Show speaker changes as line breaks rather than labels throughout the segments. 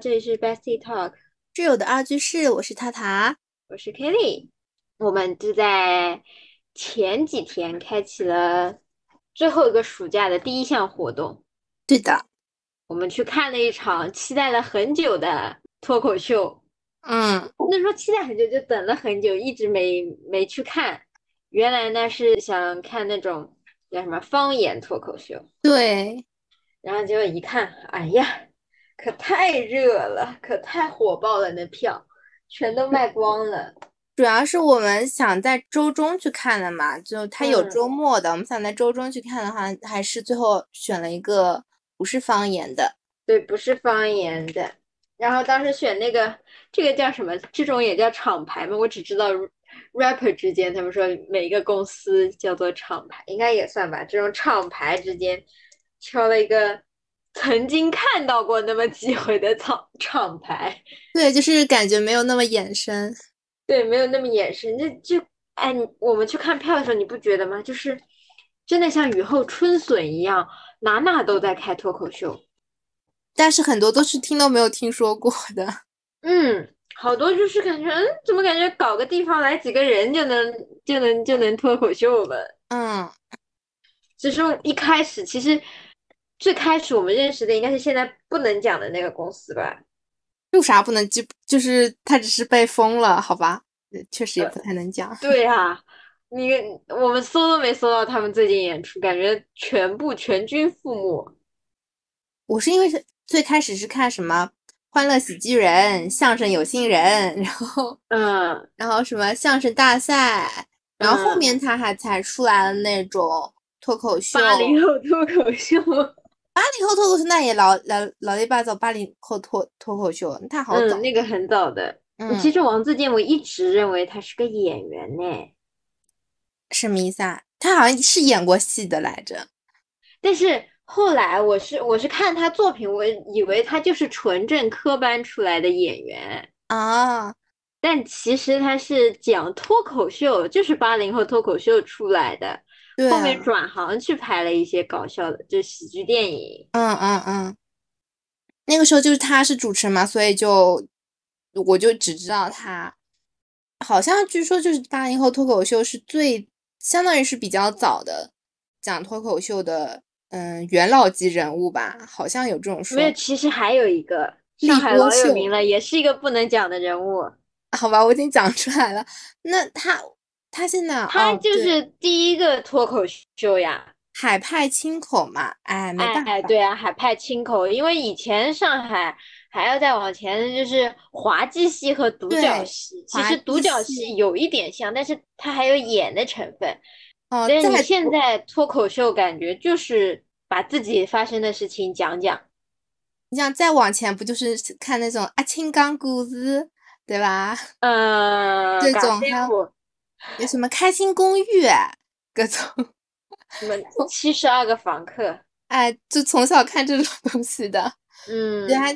这里是 Bestie Talk，
挚友的二居室，我是塔塔，
我是 Kelly。我们就在前几天开启了最后一个暑假的第一项活动。
对的，
我们去看了一场期待了很久的脱口秀。
嗯，
那时候期待很久，就等了很久，一直没没去看。原来呢是想看那种叫什么方言脱口秀。
对，
然后结果一看，哎呀！可太热了，可太火爆了，那票全都卖光了。
主要是我们想在周中去看的嘛，就它有周末的，我们想在周中去看的话，还是最后选了一个不是方言的。
对，不是方言的。然后当时选那个，这个叫什么？这种也叫厂牌吗？我只知道 rapper 之间，他们说每一个公司叫做厂牌，应该也算吧。这种厂牌之间挑了一个。曾经看到过那么几回的厂厂牌，
对，就是感觉没有那么眼生，
对，没有那么眼生，就就哎，我们去看票的时候，你不觉得吗？就是真的像雨后春笋一样，哪哪都在开脱口秀，
但是很多都是听都没有听说过的，
嗯，好多就是感觉，嗯，怎么感觉搞个地方来几个人就能就能就能脱口秀了？
嗯，
只是一开始其实。最开始我们认识的应该是现在不能讲的那个公司吧？
有啥不能就就是他只是被封了，好吧？确实也不太能讲。
对啊，你我们搜都没搜到他们最近演出，感觉全部全军覆没。
我是因为是最开始是看什么《欢乐喜剧人》《相声有新人》，然后
嗯，
然后什么相声大赛，然后后面他还才出来了那种脱口秀，
八零后脱口秀。
八零后脱口秀那也老老老一八糟，八零后脱脱口秀他好
早，那个很早的。
嗯，
其实王自健我一直认为他是个演员呢。
什么意思啊？他好像是演过戏的来着。
但是后来我是我是看他作品，我以为他就是纯正科班出来的演员
啊。
但其实他是讲脱口秀，就是八零后脱口秀出来的。后面转行去拍了一些搞笑的，就喜剧电影。
嗯嗯嗯，那个时候就是他是主持人嘛，所以就我就只知道他，好像据说就是八零后脱口秀是最相当于是比较早的讲脱口秀的，嗯，元老级人物吧，好像有这种说。
没有，其实还有一个上海老有名了，也是一个不能讲的人物。
好吧，我已经讲出来了。那他。他现在
他就是第一个脱口秀呀，
海派清口嘛，哎，没办
法，对啊，海派清口，因为以前上海还要再往前，就是滑稽戏和独角戏，其实独角戏有一点像，但是它还有演的成分。
哦，
但是你现在脱口秀感觉就是把自己发生的事情讲讲。
你想再往前，不就是看那种阿青讲故事，对吧？
嗯，
这种还有。有什么开心公寓，各种
什么七十二个房客，
哎，就从小看这种 东西的，
嗯，
对，还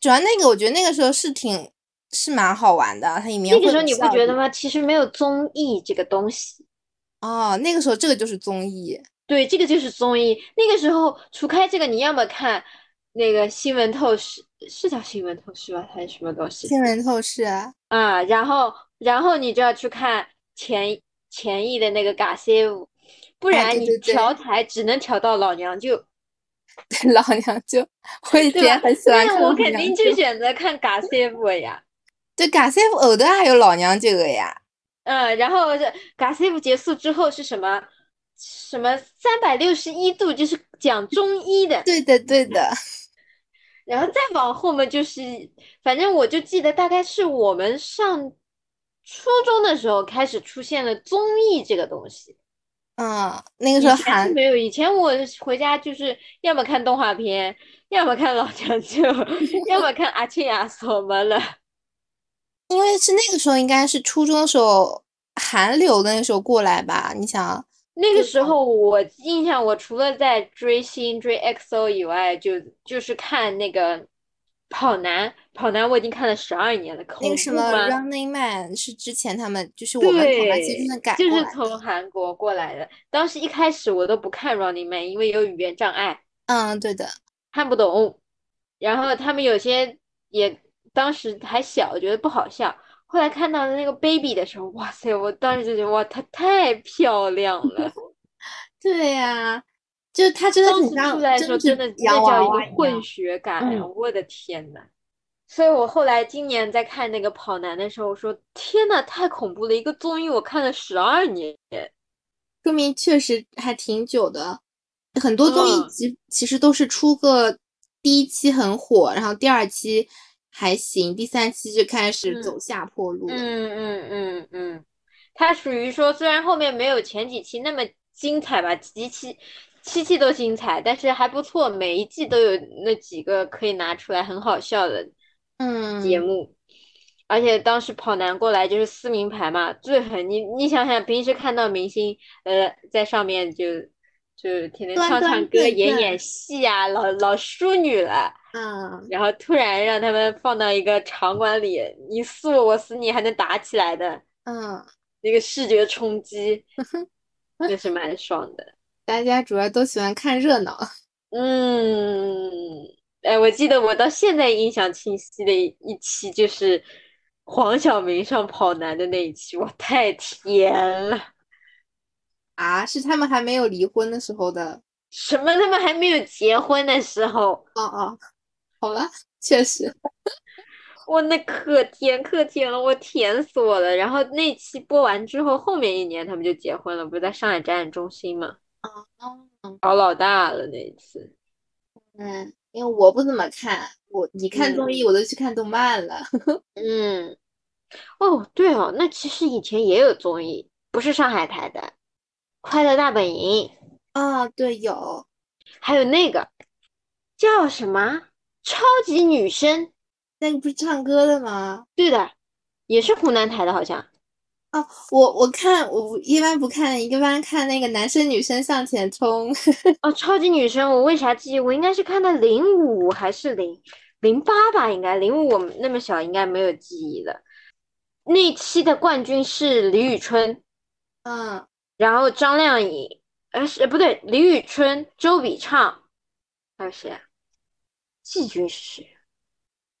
主要那个，我觉得那个时候是挺是蛮好玩的，它里面
那个时候你不觉得吗？其实没有综艺这个东西，
哦，那个时候这个就是综艺，
对，这个就是综艺。那个时候除开这个，你要么看那个新闻透视，是叫新闻透视吧，还是什么东西？
新闻透视
啊，然后然后你就要去看。前前翼的那个嘎西舞，不然你调台只能调到老娘舅。
老娘舅，我以前很喜欢看。
我肯定就选择看嘎西舞呀。
对，嘎西舞后头还有老娘舅的呀。
嗯，然后这嘎西舞结束之后是什么？什么三百六十一度，就是讲中医的。
对的，对的。
然后再往后面就是，反正我就记得大概是我们上。初中的时候开始出现了综艺这个东西，
嗯，那个时候还
没有。以前我回家就是要么看动画片，要么看老娘舅，要么看阿庆亚索么了。
因为是那个时候，应该是初中的时候，韩流的那时候过来吧？你想，
那个时候我印象，我除了在追星追 XO 以外，就就是看那个。跑男，跑男，我已经看了十二年了。
那个什么 Running Man 是之前他们就是我们跑男改
就是从韩国过来的。当时一开始我都不看 Running Man，因为有语言障碍。
嗯，对的，
看不懂。然后他们有些也当时还小，觉得不好笑。后来看到那个 baby 的时候，哇塞！我当时就觉得哇，她太漂亮了。
对呀，就他真的很像
真的那叫一个混血感呀！我的天呐。所以我后来今年在看那个跑男的时候，我说天呐，太恐怖了！一个综艺我看了十二年，
说明确实还挺久的。很多综艺其其实都是出个第一期很火，然后第二期。还行，第三期就开始走下坡路了。
嗯嗯嗯嗯，它属于说，虽然后面没有前几期那么精彩吧，几期七季都精彩，但是还不错，每一季都有那几个可以拿出来很好笑的
嗯
节目。而且当时跑男过来就是撕名牌嘛，最狠。你你想想，平时看到明星呃在上面就就天天唱唱歌、演演戏啊，老老淑女了。
嗯，
然后突然让他们放到一个场馆里，你撕我，我撕你，还能打起来的，
嗯，
那个视觉冲击，那是蛮爽的。
大家主要都喜欢看热闹。
嗯，哎，我记得我到现在印象清晰的一期就是黄晓明上跑男的那一期，哇，太甜了。
啊，是他们还没有离婚的时候的？
什么？他们还没有结婚的时候？
哦哦。好了，确实，
我那可甜可甜了，我甜死我了。然后那期播完之后，后面一年他们就结婚了，不是在上海展览中心吗？
哦，
搞老大了那一次。
嗯，因为我不怎么看，我你看综艺，我都去看动漫了。
嗯，哦，对哦，那其实以前也有综艺，不是上海台的，《快乐大本营》
啊，对，有，
还有那个叫什么？超级女声，
那个不是唱歌的吗？
对的，也是湖南台的，好像。
哦，我我看我一般不看，一般看那个男生女生向前冲。
哦，超级女生，我为啥记？我应该是看的零五还是零零八吧？应该零五，我们那么小，应该没有记忆的。那期的冠军是李宇春，
嗯，
然后张靓颖，呃，是不对，李宇春、周笔畅，还有谁啊？季军是谁？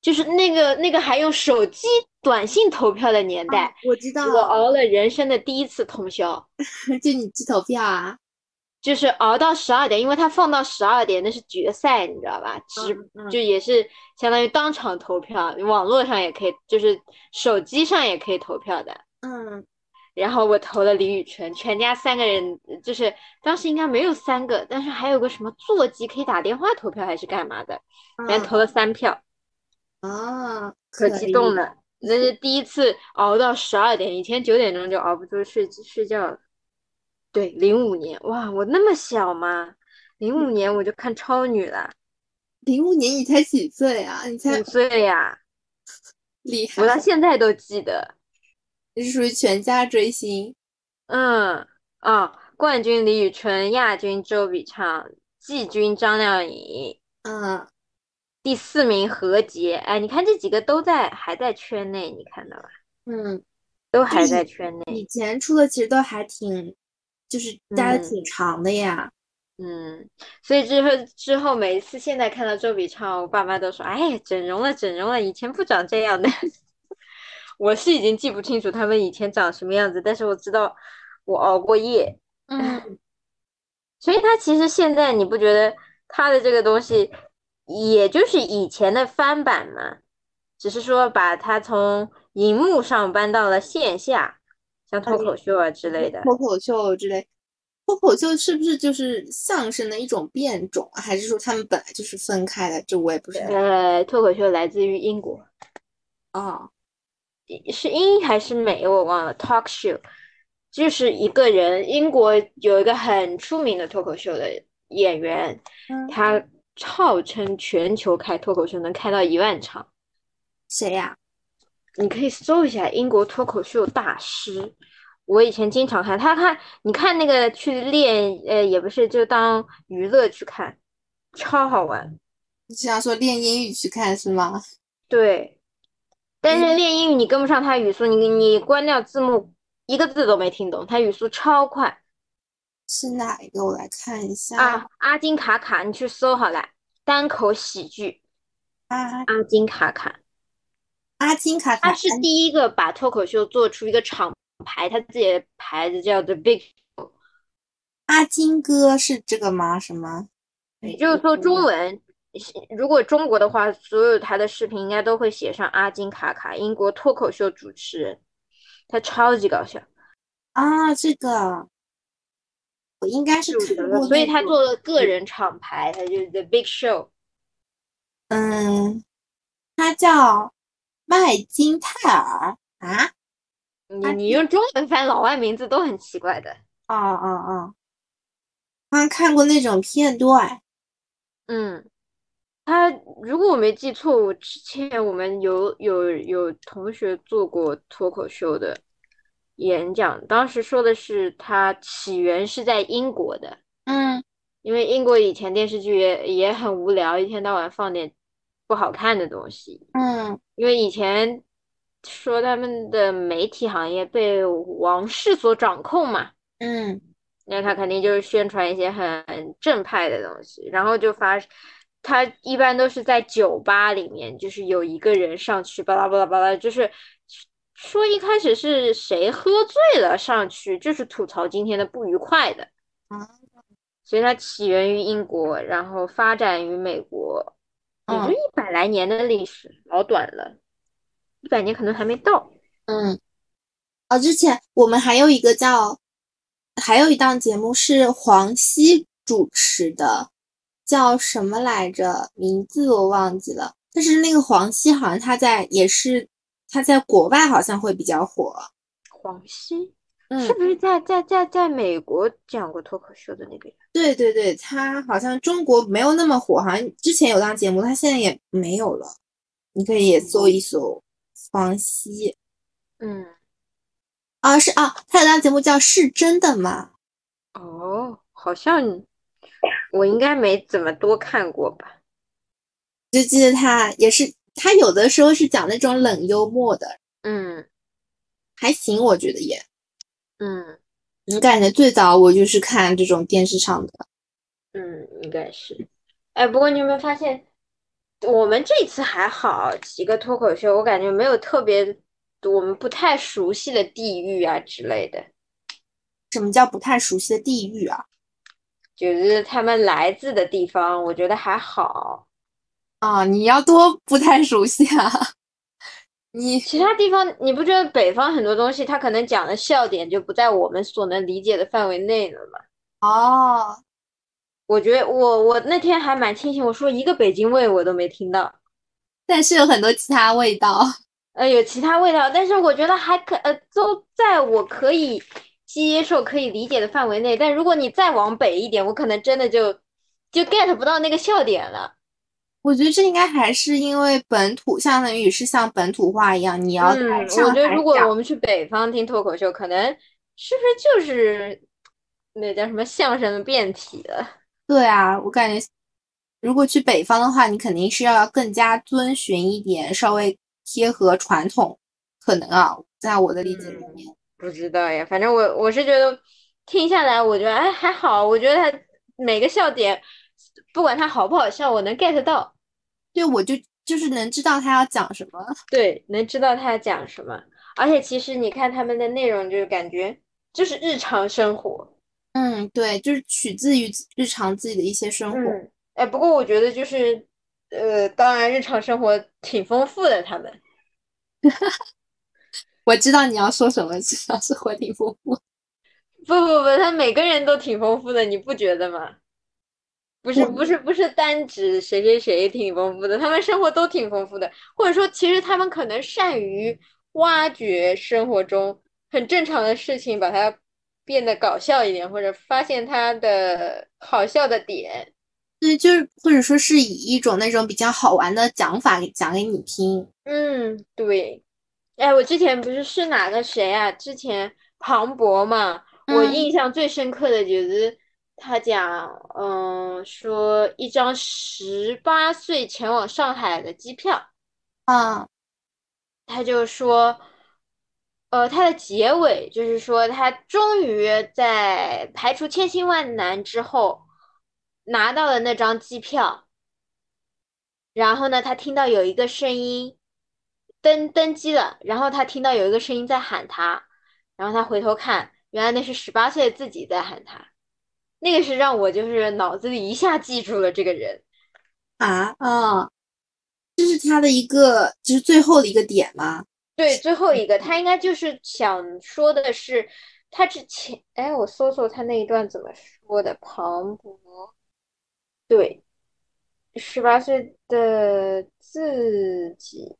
就是那个那个还用手机短信投票的年代，
我知道。
我熬了人生的第一次通宵，
就你去投票啊？
就是熬到十二点，因为他放到十二点，那是决赛，你知道吧？直就也是相当于当场投票，网络上也可以，就是手机上也可以投票的。
嗯。
然后我投了李宇春，全家三个人，就是当时应该没有三个，但是还有个什么座机可以打电话投票还是干嘛的，反正投了三票，
啊，
可激动了，那是第一次熬到十二点，以前九点钟就熬不住睡睡觉了。对，零五年，哇，我那么小吗？零五年我就看超女了。
零五年你才几岁啊？你才
五岁呀，
厉害！
我到现在都记得。
你是属于全家追星，
嗯啊，冠军李宇春，亚军周笔畅，季军张靓颖，
嗯，
第四名何洁，哎，你看这几个都在还在圈内，你看到吧？
嗯，
都还在圈内。
以前出的其实都还挺，就是待的挺长的呀。
嗯，所以之后之后每一次现在看到周笔畅，我爸妈都说，哎，整容了，整容了，以前不长这样的。我是已经记不清楚他们以前长什么样子，但是我知道我熬过夜，
嗯，
所以他其实现在你不觉得他的这个东西，也就是以前的翻版嘛，只是说把它从荧幕上搬到了线下，像脱口秀啊之类的。
脱口秀之类，脱口秀是不是就是相声的一种变种，还是说他们本来就是分开的？这我也不知道。
呃，脱口秀来自于英国，
哦。
是英还是美？我忘了。Talk show 就是一个人，英国有一个很出名的脱口秀的演员，他号称全球开脱口秀能开到一万场。
谁呀？
你可以搜一下英国脱口秀大师。我以前经常看他看，你看那个去练，呃，也不是，就当娱乐去看，超好玩。
你想说练英语去看是吗？
对。但是练英语你跟不上他语速，你你关掉字幕，一个字都没听懂，他语速超快。
是哪一个？我来看一下
啊，阿金卡卡，你去搜好了，单口喜剧。
啊，
阿金卡卡，
阿金卡卡，
他是第一个把脱口秀做出一个厂牌，他自己的牌子叫 The Big。
阿金哥是这个吗？什么？
也就是说，中文如果中国的话，所有他的视频应该都会写上阿金卡卡，英国脱口秀主持人，他超级搞笑
啊！这个我应该是看过，
所以他做了个人厂牌，他就是 The Big Show。
嗯，他叫麦金泰尔啊。
你你用中文翻老外名字都很奇怪的。
哦哦哦。好像看过那种片段。
嗯，他如果我没记错，我之前我们有有有同学做过脱口秀的演讲，当时说的是它起源是在英国的。
嗯，
因为英国以前电视剧也也很无聊，一天到晚放点不好看的东西。
嗯，
因为以前说他们的媒体行业被王室所掌控嘛。
嗯。
那他肯定就是宣传一些很正派的东西，然后就发，他一般都是在酒吧里面，就是有一个人上去巴拉巴拉巴拉，就是说一开始是谁喝醉了上去，就是吐槽今天的不愉快的。所以它起源于英国，然后发展于美国，也就一百来年的历史，老短了，一百年可能还没到。
嗯，哦，之前我们还有一个叫。还有一档节目是黄西主持的，叫什么来着？名字我忘记了。但是那个黄西好像他在也是他在国外好像会比较火。
黄西，嗯是不是在在在在美国讲过脱口秀的那个人？
对对对，他好像中国没有那么火，好像之前有档节目，他现在也没有了。你可以也搜一搜黄西。
嗯。
啊是啊，他有档节目叫是真的吗？
哦，好像我应该没怎么多看过吧。
就记得他也是，他有的时候是讲那种冷幽默的，
嗯，
还行，我觉得也，
嗯，
你感觉最早我就是看这种电视上的，
嗯，应该是。哎，不过你有没有发现，我们这次还好，几个脱口秀，我感觉没有特别。我们不太熟悉的地域啊之类的，
什么叫不太熟悉的地域啊？
就是他们来自的地方，我觉得还好
啊。你要多不太熟悉啊？你
其他地方你不觉得北方很多东西他可能讲的笑点就不在我们所能理解的范围内了吗？
哦，
我觉得我我那天还蛮庆幸，我说一个北京味我都没听到，
但是有很多其他味道。
呃，有其他味道，但是我觉得还可，呃，都在我可以接受、可以理解的范围内。但如果你再往北一点，我可能真的就就 get 不到那个笑点了。
我觉得这应该还是因为本土，相当于是像本土化一样，你要
嗯，我觉得如果我们去北方听脱口秀，可能是不是就是那叫什么相声的变体了？
对啊，我感觉如果去北方的话，你肯定是要更加遵循一点，稍微。贴合传统，可能啊，在我的理解里面，
不知道呀。反正我我是觉得听下来，我觉得哎还好。我觉得他每个笑点，不管他好不好笑，我能 get 到。
对，我就就是能知道他要讲什么。
对，能知道他要讲什么。而且其实你看他们的内容，就是感觉就是日常生活。
嗯，对，就是取自于日常自己的一些生活。
哎，不过我觉得就是。呃，当然，日常生活挺丰富的。他们，
我知道你要说什么，至少是活挺丰富。
不不不，他每个人都挺丰富的，你不觉得吗？不是不是不是单指谁谁谁挺丰富的，他们生活都挺丰富的。或者说，其实他们可能善于挖掘生活中很正常的事情，把它变得搞笑一点，或者发现它的好笑的点。
对，就是或者说是以一种那种比较好玩的讲法给讲给你听。
嗯，对。哎，我之前不是是哪个谁啊？之前庞博嘛，我印象最深刻的就是他讲，嗯，说一张十八岁前往上海的机票。
啊，
他就说，呃，他的结尾就是说，他终于在排除千辛万难之后。拿到了那张机票，然后呢，他听到有一个声音登登机了，然后他听到有一个声音在喊他，然后他回头看，原来那是十八岁自己在喊他，那个是让我就是脑子里一下记住了这个人
啊啊，这是他的一个就是最后的一个点吗？
对，最后一个他应该就是想说的是，他之前哎，我搜搜他那一段怎么说的，庞博，对。十八岁的自己，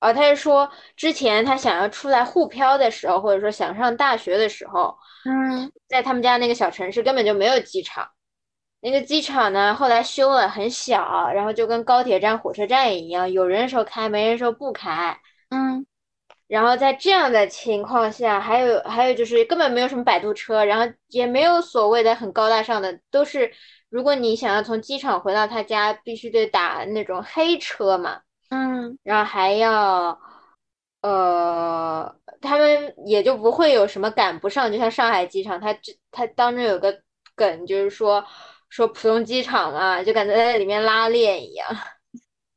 啊，他是说之前他想要出来沪漂的时候，或者说想上大学的时候，
嗯，
在他们家那个小城市根本就没有机场，那个机场呢后来修了，很小，然后就跟高铁站、火车站一样，有人时候开，没人时候不开，
嗯，
然后在这样的情况下，还有还有就是根本没有什么摆渡车，然后也没有所谓的很高大上的，都是。如果你想要从机场回到他家，必须得打那种黑车嘛，
嗯，
然后还要，呃，他们也就不会有什么赶不上，就像上海机场，他这他当中有个梗，就是说说浦东机场嘛，就感觉在里面拉练一样。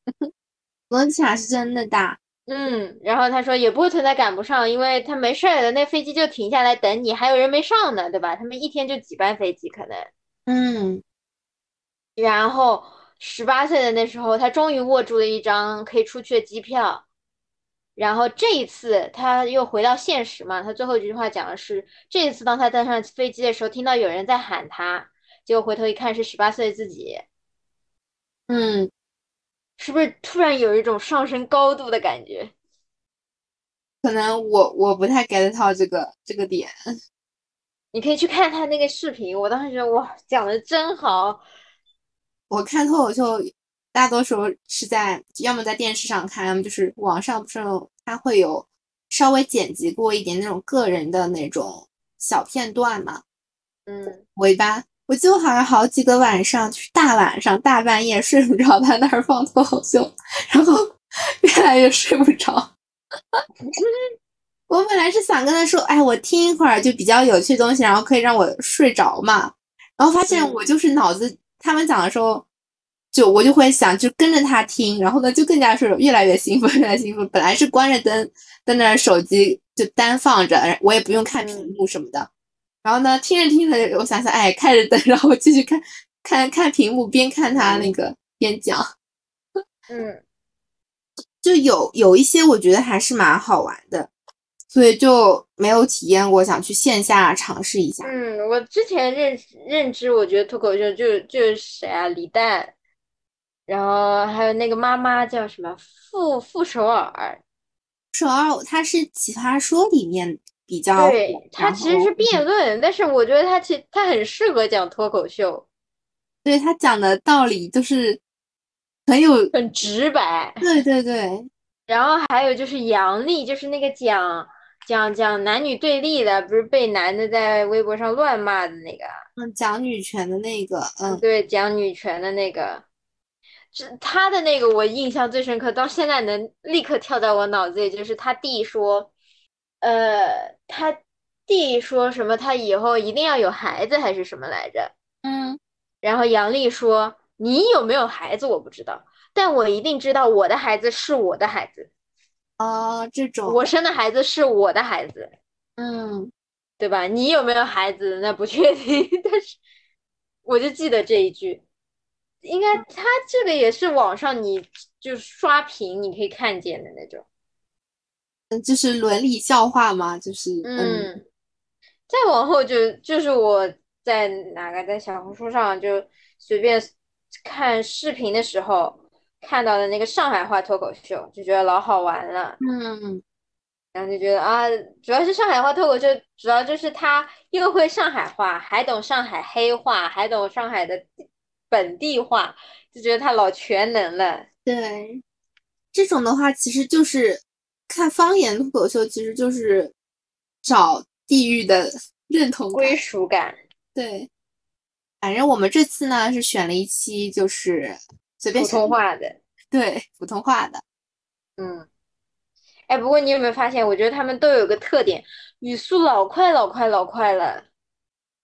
浦东机场是真的大，
嗯，然后他说也不会存在赶不上，因为他没事的，那飞机就停下来等你，还有人没上呢，对吧？他们一天就几班飞机可能，
嗯。
然后十八岁的那时候，他终于握住了一张可以出去的机票。然后这一次他又回到现实嘛，他最后一句话讲的是：这一次当他登上飞机的时候，听到有人在喊他，结果回头一看是十八岁的自己。
嗯，
是不是突然有一种上升高度的感觉？
可能我我不太 get 到这个这个点。
你可以去看他那个视频，我当时觉得哇，讲的真好。
我看脱口秀，大多数是在要么在电视上看，要么就是网上不是它会有稍微剪辑过一点那种个人的那种小片段嘛。
嗯，
我一般我记得好像好几个晚上，就是大晚上大半夜睡不着，在那儿放脱口秀，然后 越来越睡不着。我本来是想跟他说，哎，我听一会儿就比较有趣的东西，然后可以让我睡着嘛。然后发现我就是脑子。他们讲的时候，就我就会想，就跟着他听，然后呢，就更加是越来越兴奋，越来越兴奋。本来是关着灯，在那手机就单放着，我也不用看屏幕什么的。然后呢，听着听着，我想想，哎，开着灯，然后继续看，看看屏幕，边看他那个边讲。
嗯，
就有有一些我觉得还是蛮好玩的。所以就没有体验过，想去线下尝试一下。
嗯，我之前认认知，我觉得脱口秀就就是谁啊，李诞，然后还有那个妈妈叫什么傅傅首尔，
首尔他是奇葩说里面比较，
对他其实是辩论，但是我觉得他其他很适合讲脱口秀，
对他讲的道理都是很有
很直白，
对对对，
然后还有就是杨笠，就是那个讲。讲讲男女对立的，不是被男的在微博上乱骂的那个，
嗯，讲女权的那个，嗯，
对，讲女权的那个，是他的那个我印象最深刻，到现在能立刻跳到我脑子里，就是他弟说，呃，他弟说什么，他以后一定要有孩子还是什么来着？
嗯，
然后杨丽说，你有没有孩子我不知道，但我一定知道我的孩子是我的孩子。
啊，这种
我生的孩子是我的孩子，
嗯，
对吧？你有没有孩子？那不确定，但是我就记得这一句，应该他这个也是网上你就刷屏你可以看见的那种，
嗯，就是伦理笑话嘛，就是
嗯，再往后就就是我在哪个在小红书上就随便看视频的时候。看到的那个上海话脱口秀，就觉得老好玩了。
嗯，
然后就觉得啊，主要是上海话脱口秀，主要就是他又会上海话，还懂上海黑话，还懂上海的本地话，就觉得他老全能了。
对，这种的话其实就是看方言脱口秀，其实就是找地域的认同
归属感。
对，反正我们这次呢是选了一期就是。
普通话的，
对，普通话的，
嗯，哎，不过你有没有发现？我觉得他们都有个特点，语速老快老快老快了。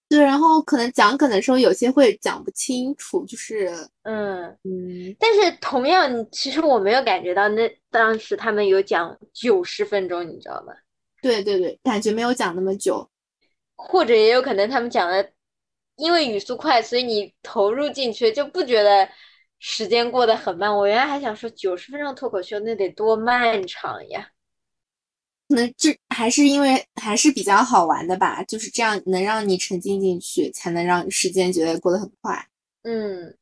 对，然后可能讲梗的时候有些会讲不清楚，就是
嗯，
嗯，
但是同样，其实我没有感觉到那当时他们有讲九十分钟，你知道吗？
对对对，感觉没有讲那么久。
或者也有可能他们讲的，因为语速快，所以你投入进去就不觉得时间过得很慢。我原来还想说九十分钟脱口秀那得多漫长呀。
可能这还是因为还是比较好玩的吧，就是这样能让你沉浸进去，才能让时间觉得过得很快。
嗯，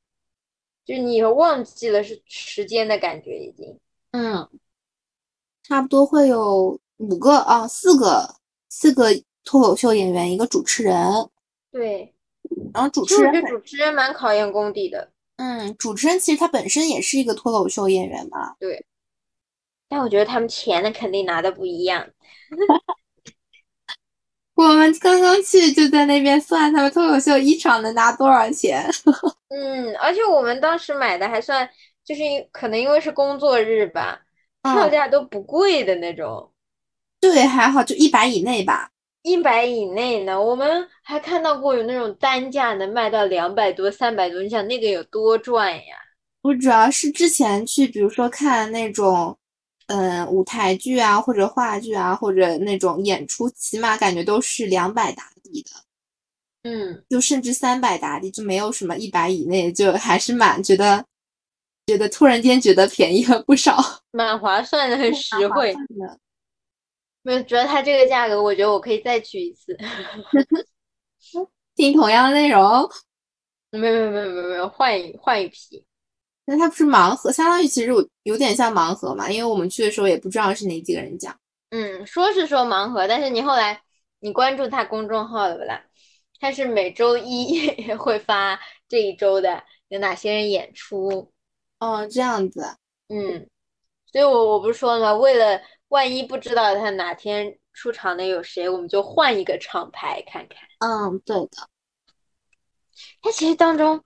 就你忘记了是时间的感觉已经。
嗯，差不多会有五个啊，四个四个脱口秀演员，一个主持人。
对，
然后主持人
实我觉得主持人蛮考验功底的。
嗯，主持人其实他本身也是一个脱口秀演员嘛。
对。但我觉得他们钱呢肯定拿的不一样。
我们刚刚去就在那边算他们脱口秀一场能拿多少钱。
嗯，而且我们当时买的还算，就是可能因为是工作日吧，票价都不贵的那种。
对，还好就一百以内吧。
一百以内呢，我们还看到过有那种单价能卖到两百多、三百多，你想那个有多赚呀？
我主要是之前去，比如说看那种。嗯，舞台剧啊，或者话剧啊，或者那种演出，起码感觉都是两百打底的。
嗯，
就甚至三百打底，就没有什么一百以内，就还是蛮觉得，觉得突然间觉得便宜了不少，
蛮划算的，很实惠。没有，主要它这个价格，我觉得我可以再去一次，
听同样的内容。
没有没有没有没有没有，换一换一批。
那它不是盲盒，相当于其实我有点像盲盒嘛，因为我们去的时候也不知道是哪几个人讲。
嗯，说是说盲盒，但是你后来你关注他公众号了不啦？他是每周一会发这一周的有哪些人演出。
哦，这样子。
嗯，所以我我不是说了吗？为了万一不知道他哪天出场的有谁，我们就换一个厂牌看看。
嗯，对的。
他其实当中。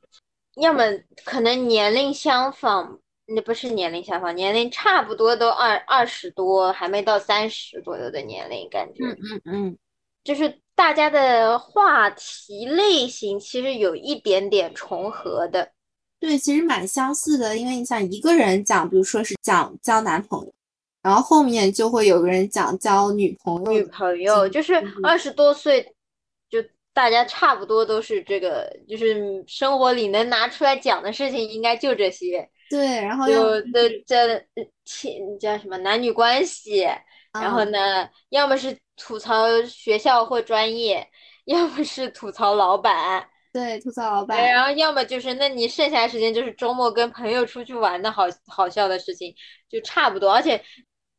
要么可能年龄相仿，那不是年龄相仿，年龄差不多都二二十多，还没到三十左右的年龄，感觉，
嗯嗯嗯，
就是大家的话题类型其实有一点点重合的，
对，其实蛮相似的，因为你想一个人讲，比如说是讲交男朋友，然后后面就会有个人讲交女朋友，
女朋友就是二十多岁。就大家差不多都是这个，就是生活里能拿出来讲的事情，应该就这些。
对，然后
有的这亲叫什么男女关系，然后呢，要么是吐槽学校或专业，要么是吐槽老板。
对，吐槽老板。
然后要么就是，那你剩下的时间就是周末跟朋友出去玩的好好笑的事情，就差不多。而且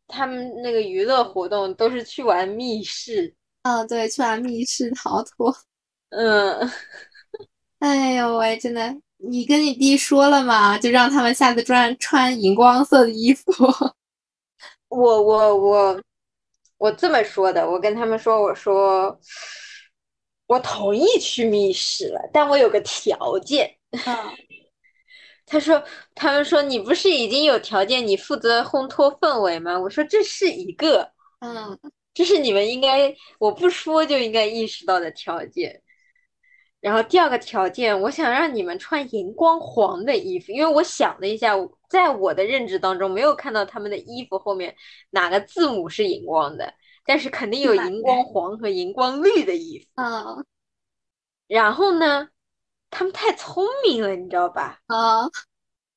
他们那个娱乐活动都是去玩密室。
嗯，对，去玩密室逃脱。
嗯，
哎呦喂，真的，你跟你弟说了吗？就让他们下次穿穿荧光色的衣服。
我我我我这么说的，我跟他们说，我说我同意去密室了，但我有个条件。他说，他们说你不是已经有条件，你负责烘托氛围吗？我说这是一个。
嗯。
这是你们应该，我不说就应该意识到的条件。然后第二个条件，我想让你们穿荧光黄的衣服，因为我想了一下，在我的认知当中，没有看到他们的衣服后面哪个字母是荧光的，但是肯定有荧光黄和荧光绿的衣服。
嗯。
然后呢，他们太聪明了，你知道吧？
啊。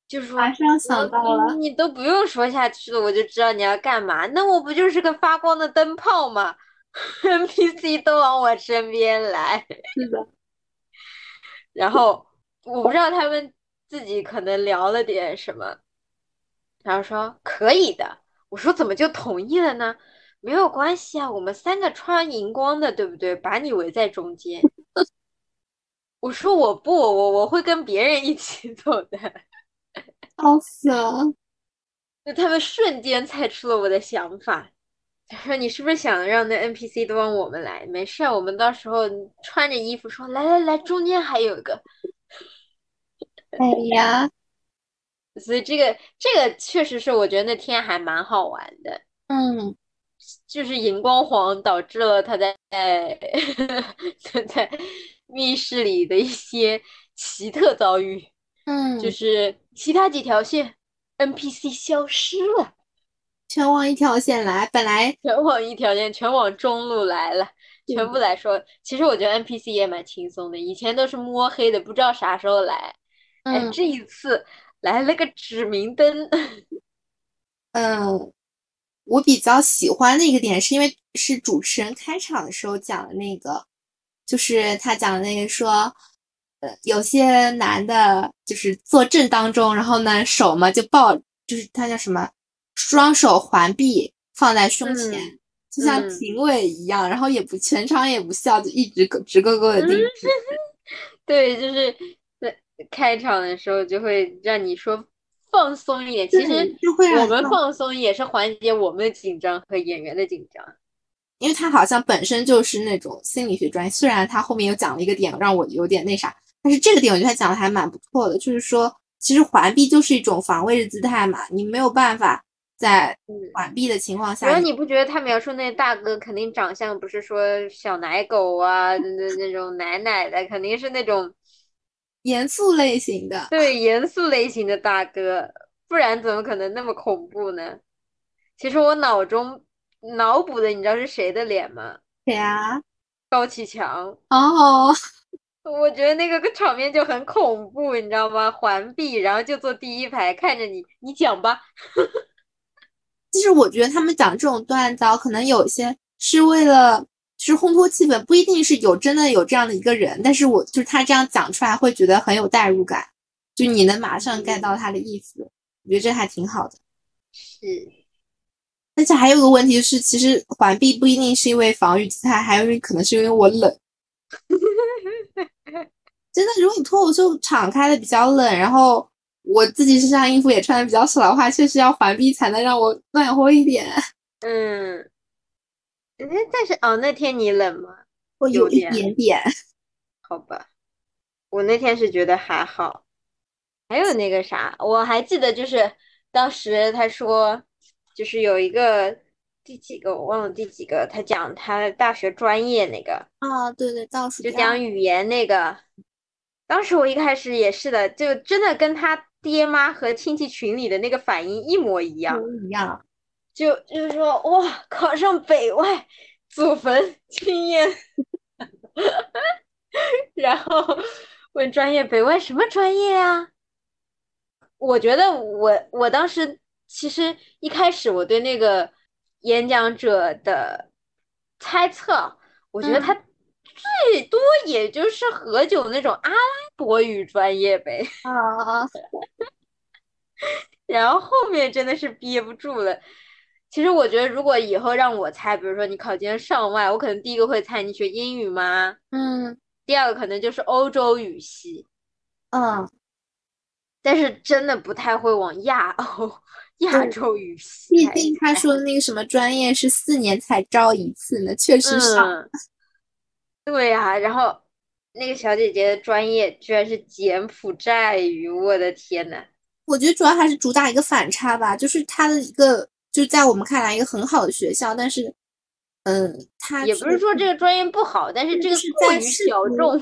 就是说，
马上想到了，
你都不用说下去了，我就知道你要干嘛。那我不就是个发光的灯泡吗？NPC 都往我身边来。
是的。
然后我不知道他们自己可能聊了点什么，然后说可以的。我说怎么就同意了呢？没有关系啊，我们三个穿荧光的，对不对？把你围在中间。我说我不，我我会跟别人一起 走的。
笑死了！
就他们瞬间猜出了我的想法。他说：“你是不是想让那 NPC 都往我们来？没事，我们到时候穿着衣服说来来来，中间还有一个。”
哎呀，
所以这个这个确实是我觉得那天还蛮好玩的。
嗯，
就是荧光黄导致了他在 在密室里的一些奇特遭遇，
嗯，
就是其他几条线 NPC 消失了，
全往一条线来。本来
全往一条线，全往中路来了。全部来说，其实我觉得 NPC 也蛮轻松的，以前都是摸黑的，不知道啥时候来。哎，这一次来了个指明灯。
嗯，我比较喜欢的一个点是因为是主持人开场的时候讲的那个，就是他讲的那个说，呃，有些男的就是坐正当中，然后呢手嘛就抱，就是他叫什么，双手环臂放在胸前。就像评委一样，然后也不全场也不笑，就一直直勾勾的盯着。
对，就是在开场的时候就会让你说放松一点。其实我们放松也是缓解我们的紧张和演员的紧张。
因为他好像本身就是那种心理学专业，虽然他后面又讲了一个点让我有点那啥，但是这个点我觉得他讲的还蛮不错的。就是说，其实环臂就是一种防卫的姿态嘛，你没有办法。在完毕的情况下，
然后你不觉得他描述那大哥肯定长相不是说小奶狗啊，那那种奶奶的，肯定是那种
严肃类型的。
对，严肃类型的大哥，不然怎么可能那么恐怖呢？其实我脑中脑补的，你知道是谁的脸吗？
谁啊？
高启强。
哦，
我觉得那个场面就很恐怖，你知道吗？环臂，然后就坐第一排看着你，你讲吧。
其实我觉得他们讲这种段子，可能有些是为了就是烘托气氛，不一定是有真的有这样的一个人。但是我就是他这样讲出来，会觉得很有代入感，就你能马上 get 到他的意思。我觉得这还挺好的。
是，
而且还有个问题是，其实环臂不一定是因为防御姿态，还有可能是因为我冷。真的，如果你脱口秀敞开的比较冷，然后。我自己身上衣服也穿的比较少的话，确实要环臂才能让我暖和一点。
嗯，但是哦，那天你冷吗？
我有一点点。
好吧，我那天是觉得还好。还有那个啥，我还记得就是当时他说，就是有一个第几个我忘了第几个，他讲他大学专业那个。
啊，对对，倒数
就讲语言那个。当时我一开始也是的，就真的跟他。爹妈和亲戚群里的那个反应一模一样，
一样，
就就是说哇，考上北外，祖坟经验，然后问专业北外什么专业啊？我觉得我我当时其实一开始我对那个演讲者的猜测，我觉得他最多也就是何炅那种阿拉伯语专业呗。
啊。
然后后面真的是憋不住了。其实我觉得，如果以后让我猜，比如说你考进上外，我可能第一个会猜你学英语吗？
嗯。
第二个可能就是欧洲语系。
嗯。
但是真的不太会往亚欧、亚洲语系。
毕竟他说的那个什么专业是四年才招一次呢，确实少。
对呀，然后那个小姐姐的专业居然是柬埔寨语，我的天呐！
我觉得主要还是主打一个反差吧，就是他的一个，就在我们看来一个很好的学校，但是，嗯，他
也不是说这个专业不好，但是这个过于小众，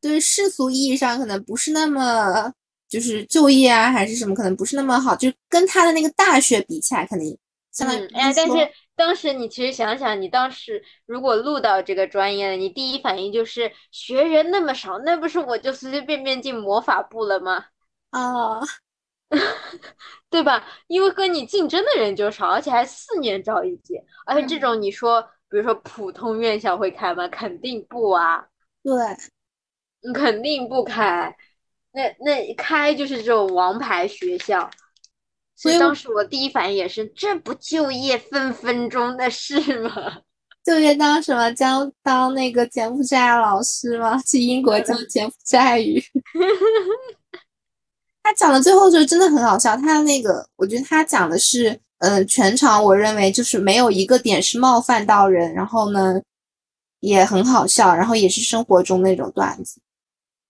对世俗意义上可能不是那么，就是就业啊还是什么，可能不是那么好，就跟他的那个大学比起来，肯定相当于。
哎，但是当时你其实想想，你当时如果录到这个专业，你第一反应就是学人那么少，那不是我就随随便便进魔法部了吗？
啊。
对吧？因为跟你竞争的人就少，而且还四年招一届，而且这种你说，比如说普通院校会开吗？肯定不啊。
对，
你肯定不开。那那开就是这种王牌学校。所以当时我第一反应也是，这不就业分分钟的事吗？
就业当什么？将当那个柬埔寨老师吗？去英国教柬埔寨语。他讲的最后就真的很好笑。他那个，我觉得他讲的是，嗯，全场我认为就是没有一个点是冒犯到人，然后呢，也很好笑，然后也是生活中那种段子。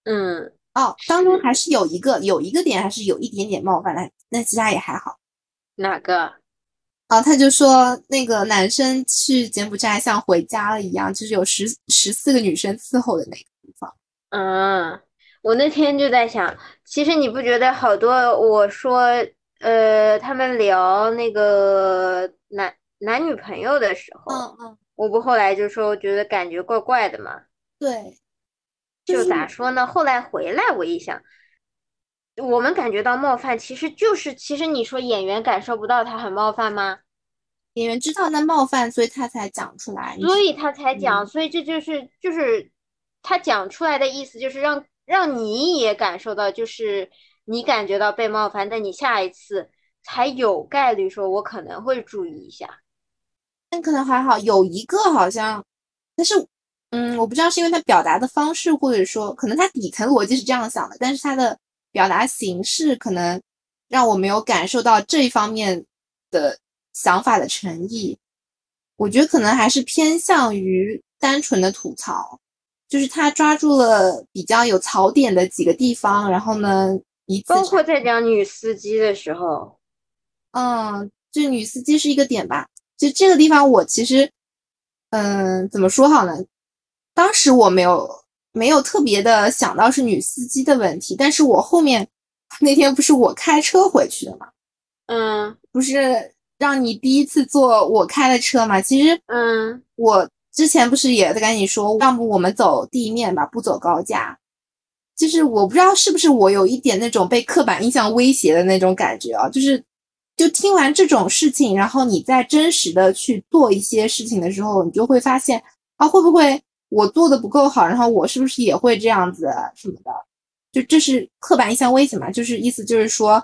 嗯，
哦，当中还是有一个有一个点还是有一点点冒犯的，那其他也还好。
哪个？
哦，他就说那个男生去柬埔寨像回家了一样，就是有十十四个女生伺候的那个地方。
嗯，我那天就在想，其实你不觉得好多我说，呃，他们聊那个男男女朋友的时候，
嗯嗯，
我不后来就说，我觉得感觉怪怪的嘛，
对，就
就
是
咋说呢？后来回来我一想，我们感觉到冒犯，其实就是，其实你说演员感受不到他很冒犯吗？
演员知道那冒犯，所以他才讲出来。
所以他才讲，
嗯，
所以这就是就是他讲出来的意思，就是让让你也感受到，就是你感觉到被冒犯，但你下一次才有概率说，我可能会注意一下。
但可能还好，有一个好像，但是嗯，我不知道是因为他表达的方式，或者说可能他底层逻辑是这样想的，但是他的表达形式可能让我没有感受到这一方面的想法的诚意。我觉得可能还是偏向于单纯的吐槽，就是他抓住了比较有槽点的几个地方，然后呢，以此产
包括在讲女司机的时候，
嗯，就女司机是一个点吧。就这个地方，我其实，嗯，怎么说好呢？当时我没有没有特别的想到是女司机的问题，但是我后面那天不是我开车回去的嘛，
嗯
不是让你第一次坐我开的车嘛？其实
嗯
我之前不是也在跟你说，要不我们走地面吧，不走高架。就是我不知道是不是我有一点那种被刻板印象威胁的那种感觉啊，就是就听完这种事情，然后你再真实的去做一些事情的时候，你就会发现啊，会不会我做的不够好，然后我是不是也会这样子啊什么的？就这是刻板印象危险嘛，就是意思就是说，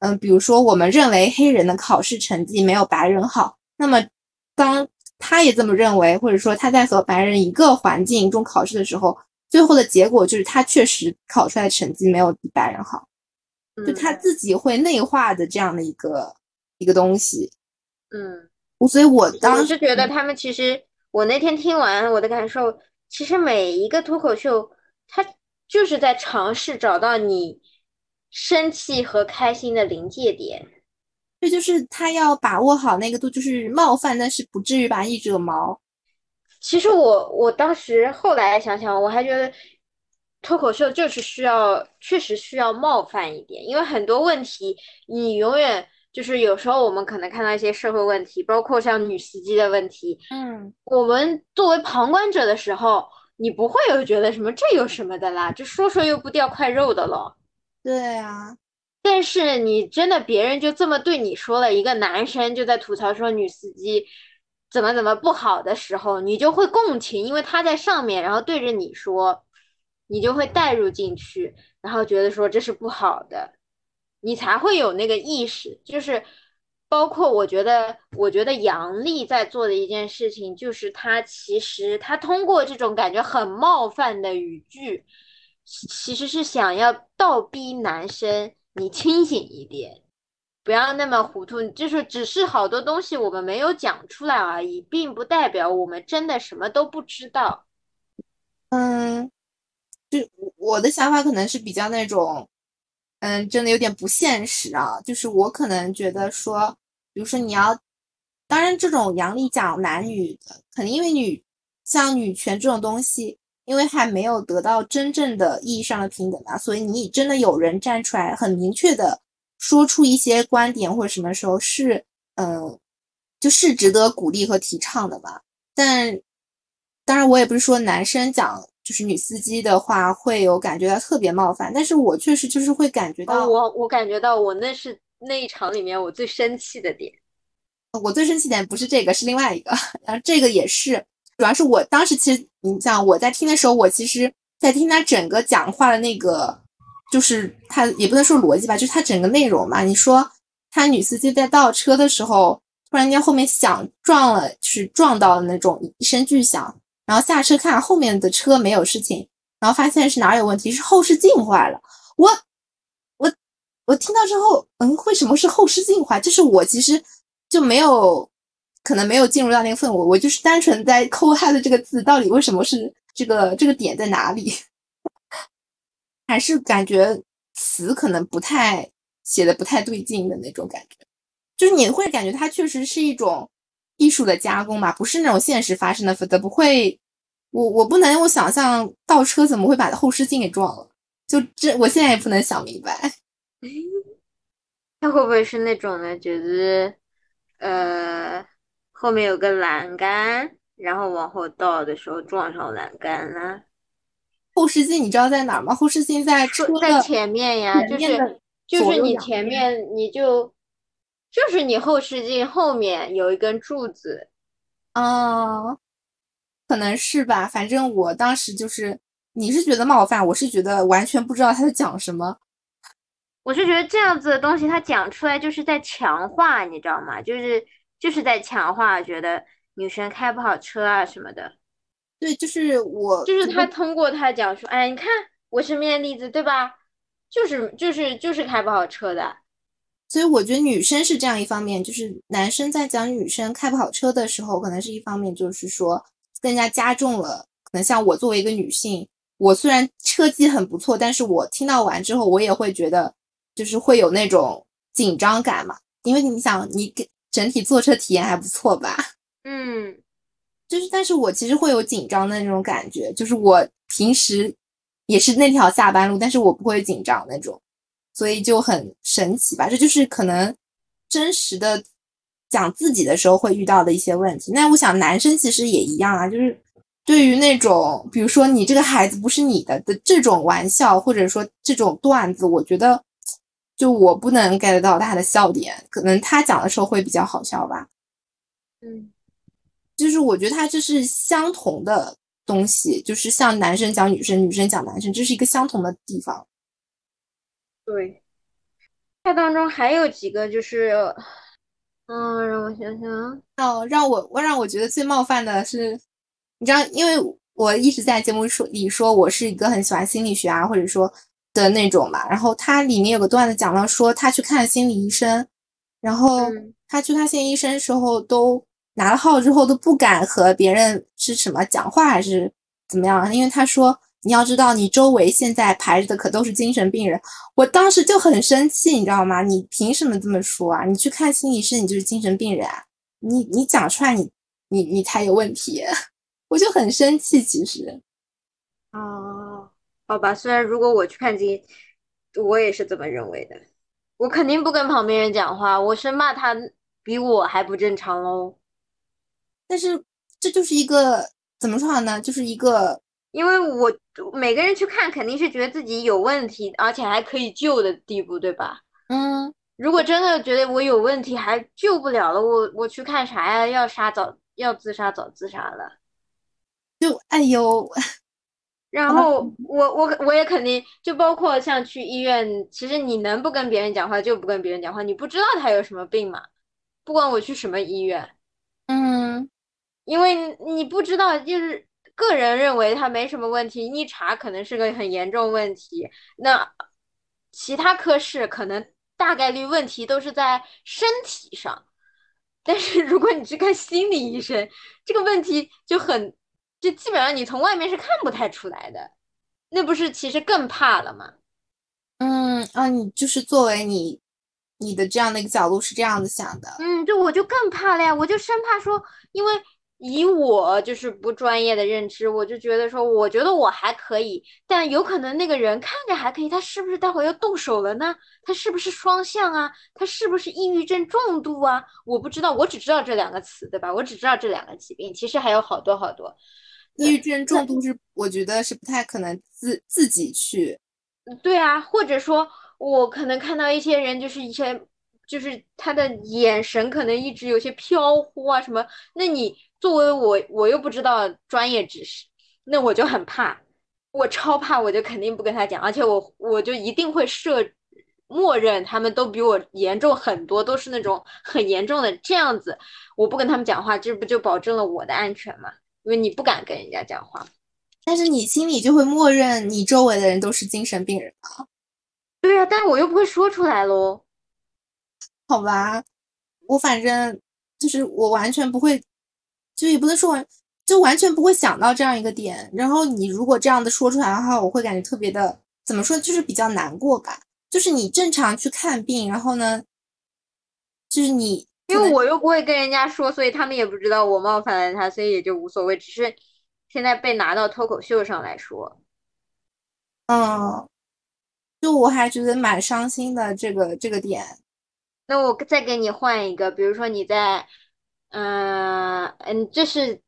嗯，比如说我们认为黑人的考试成绩没有白人好，那么当他也这么认为，或者说他在和白人一个环境中考试的时候，最后的结果就是他确实考出来的成绩没有比白人好，就他
嗯
自己会内化的这样的一个一个东西。
嗯，
所以我当时
觉得他们其实，我那天听完我的感受，其实每一个脱口秀，它就是在尝试找到你生气和开心的临界点。
这就是他要把握好那个度，就是冒犯，但是不至于把你惹毛。
其实我我当时后来想想，我还觉得脱口秀就是需要，确实需要冒犯一点，因为很多问题你永远就是有时候我们可能看到一些社会问题，包括像女司机的问题，
嗯，
我们作为旁观者的时候，你不会有觉得什么这有什么的啦，这说说又不掉块肉的了。
对啊，
但是你真的别人就这么对你说了，一个男生就在吐槽说女司机怎么怎么不好的时候，你就会共情，因为他在上面，然后对着你说，你就会带入进去，然后觉得说这是不好的，你才会有那个意识。就是包括我觉得，我觉得杨笠在做的一件事情，就是他其实他通过这种感觉很冒犯的语句。其实是想要倒逼男生你清醒一点，不要那么糊涂。就是只是好多东西我们没有讲出来而已，并不代表我们真的什么都不知道。
嗯，就我的想法可能是比较那种，嗯，真的有点不现实啊。就是我可能觉得说，比如说你要，当然这种杨笠讲男女的，肯定因为女像女权这种东西，因为还没有得到真正的意义上的平等嘛，所以你真的有人站出来，很明确的说出一些观点或者什么时候是，嗯，就是值得鼓励和提倡的嘛。但当然，我也不是说男生讲就是女司机的话会有感觉到特别冒犯，但是我确实就是会感觉
哦，
到，
我我感觉到我那是那一场里面我最生气的点。
我最生气点不是这个，是另外一个，然后这个也是，主要是我当时其实你像我在听的时候，我其实在听他整个讲话的那个，就是他也不能说逻辑吧，就是他整个内容嘛。你说他女司机在倒车的时候，突然间后面响撞了，就是撞到那种一声巨响。然后下车看后面的车没有事情，然后发现是哪有问题？是后视镜坏了。我我我听到之后，嗯，为什么是后视镜坏？就是我其实就没有可能没有进入到那个氛围，我就是单纯在抠他的这个字，到底为什么是这个这个点在哪里？还是感觉词可能不太写的不太对劲的那种感觉，就是你会感觉它确实是一种。艺术的加工吧，不是那种现实发生的，否则不会我我不能我想象倒车怎么会把后视镜给撞了，就这我现在也不能想明白。
他会不会是那种呢？觉得呃后面有个栏杆，然后往后倒的时候撞上栏杆了？
后视镜你知道在哪儿吗？后视镜在车
在前面呀，就是就是你前面你就就是你后视镜后面有一根柱子，
嗯，可能是吧。反正我当时就是，你是觉得冒犯，我是觉得完全不知道他在讲什么。
我是觉得这样子的东西他讲出来就是在强化，你知道吗？就是就是在强化，觉得女生开不好车啊什么的。
对，就是我，
就是他通过他讲说，哎，你看我身边的例子，对吧？就是就是就是开不好车的，
所以我觉得女生是这样一方面，就是男生在讲女生开不好车的时候，可能是一方面，就是说更加加重了。可能像我作为一个女性，我虽然车技很不错，但是我听到完之后，我也会觉得就是会有那种紧张感嘛，因为你想，你给整体坐车体验还不错吧？
嗯。
就是，但是我其实会有紧张的那种感觉，就是我平时也是那条下班路，但是我不会紧张那种，所以就很神奇吧。这就是可能真实的讲自己的时候会遇到的一些问题。那我想男生其实也一样啊，就是对于那种比如说你这个孩子不是你的的这种玩笑，或者说这种段子，我觉得就我不能 get 到他的笑点，可能他讲的时候会比较好笑吧。
嗯。
就是我觉得他这是相同的东西，就是像男生讲女生，女生讲男生，这是一个相同的地方。
对，它当中还有几个就是，嗯，让我想想，
哦，让我我让我觉得最冒犯的是，你知道，因为我一直在节目说里说我是一个很喜欢心理学啊，或者说的那种嘛。然后它里面有个段子讲到说，他去看心理医生，然后他去看心理医生的时候都。拿了号之后都不敢和别人是什么讲话还是怎么样？因为他说你要知道，你周围现在排着的可都是精神病人。我当时就很生气，你知道吗？你凭什么这么说啊？你去看心理医生，你就是精神病人啊！你你讲出来，你你你才有问题，我就很生气。其实，
哦，好吧，虽然如果我去看精，我也是这么认为的。我肯定不跟旁边人讲话，我生怕他比我还不正常喽。
但是这就是一个怎么说好呢？就是一个，
因为我每个人去看，肯定是觉得自己有问题，而且还可以救的地步，对吧？
嗯，
如果真的觉得我有问题还救不了了，我我去看啥呀？要杀早要自杀早自杀了，
就哎呦，
然后我我我也肯定就包括像去医院，其实你能不跟别人讲话就不跟别人讲话，你不知道他有什么病嘛？不管我去什么医院，
嗯。
因为你不知道，就是个人认为他没什么问题，一查可能是个很严重问题。那其他科室可能大概率问题都是在身体上，但是如果你去看心理医生，这个问题就很，就基本上你从外面是看不太出来的，那不是其实更怕了吗？
嗯啊，你就是作为你你的这样的一个角度是这样子想的，
嗯，就我就更怕了呀，我就生怕说，因为。以我就是不专业的认知，我就觉得说，我觉得我还可以，但有可能那个人看着还可以，他是不是待会要动手了呢？他是不是双向啊？他是不是抑郁症重度啊？我不知道，我只知道这两个词，对吧？我只知道这两个疾病，其实还有好多好多。
抑郁症重度是，我觉得是不太可能自自己去。
对啊，或者说，我可能看到一些人，就是一些，就是他的眼神可能一直有些飘忽啊什么，那你。作为我，我又不知道专业知识，那我就很怕，我超怕，我就肯定不跟他讲，而且我我就一定会设默认他们都比我严重很多，都是那种 很严重的这样子，我不跟他们讲话，这不就保证了我的安全吗？因为你不敢跟人家讲话，
但是你心里就会默认你周围的人都是精神病人啊。
对呀，但是我又不会说出来喽。
好吧，我反正就是我完全不会。就也不能说完，就完全不会想到这样一个点。然后你如果这样的说出来的话，我会感觉特别的，怎么说，就是比较难过吧。就是你正常去看病，然后呢，就是你，
因为我又不会跟人家说，所以他们也不知道我冒犯了他，所以也就无所谓。只是现在被拿到脱口秀上来说。
嗯，就我还觉得蛮伤心的这个这个点。
那我再给你换一个，比如说你在，嗯嗯，这是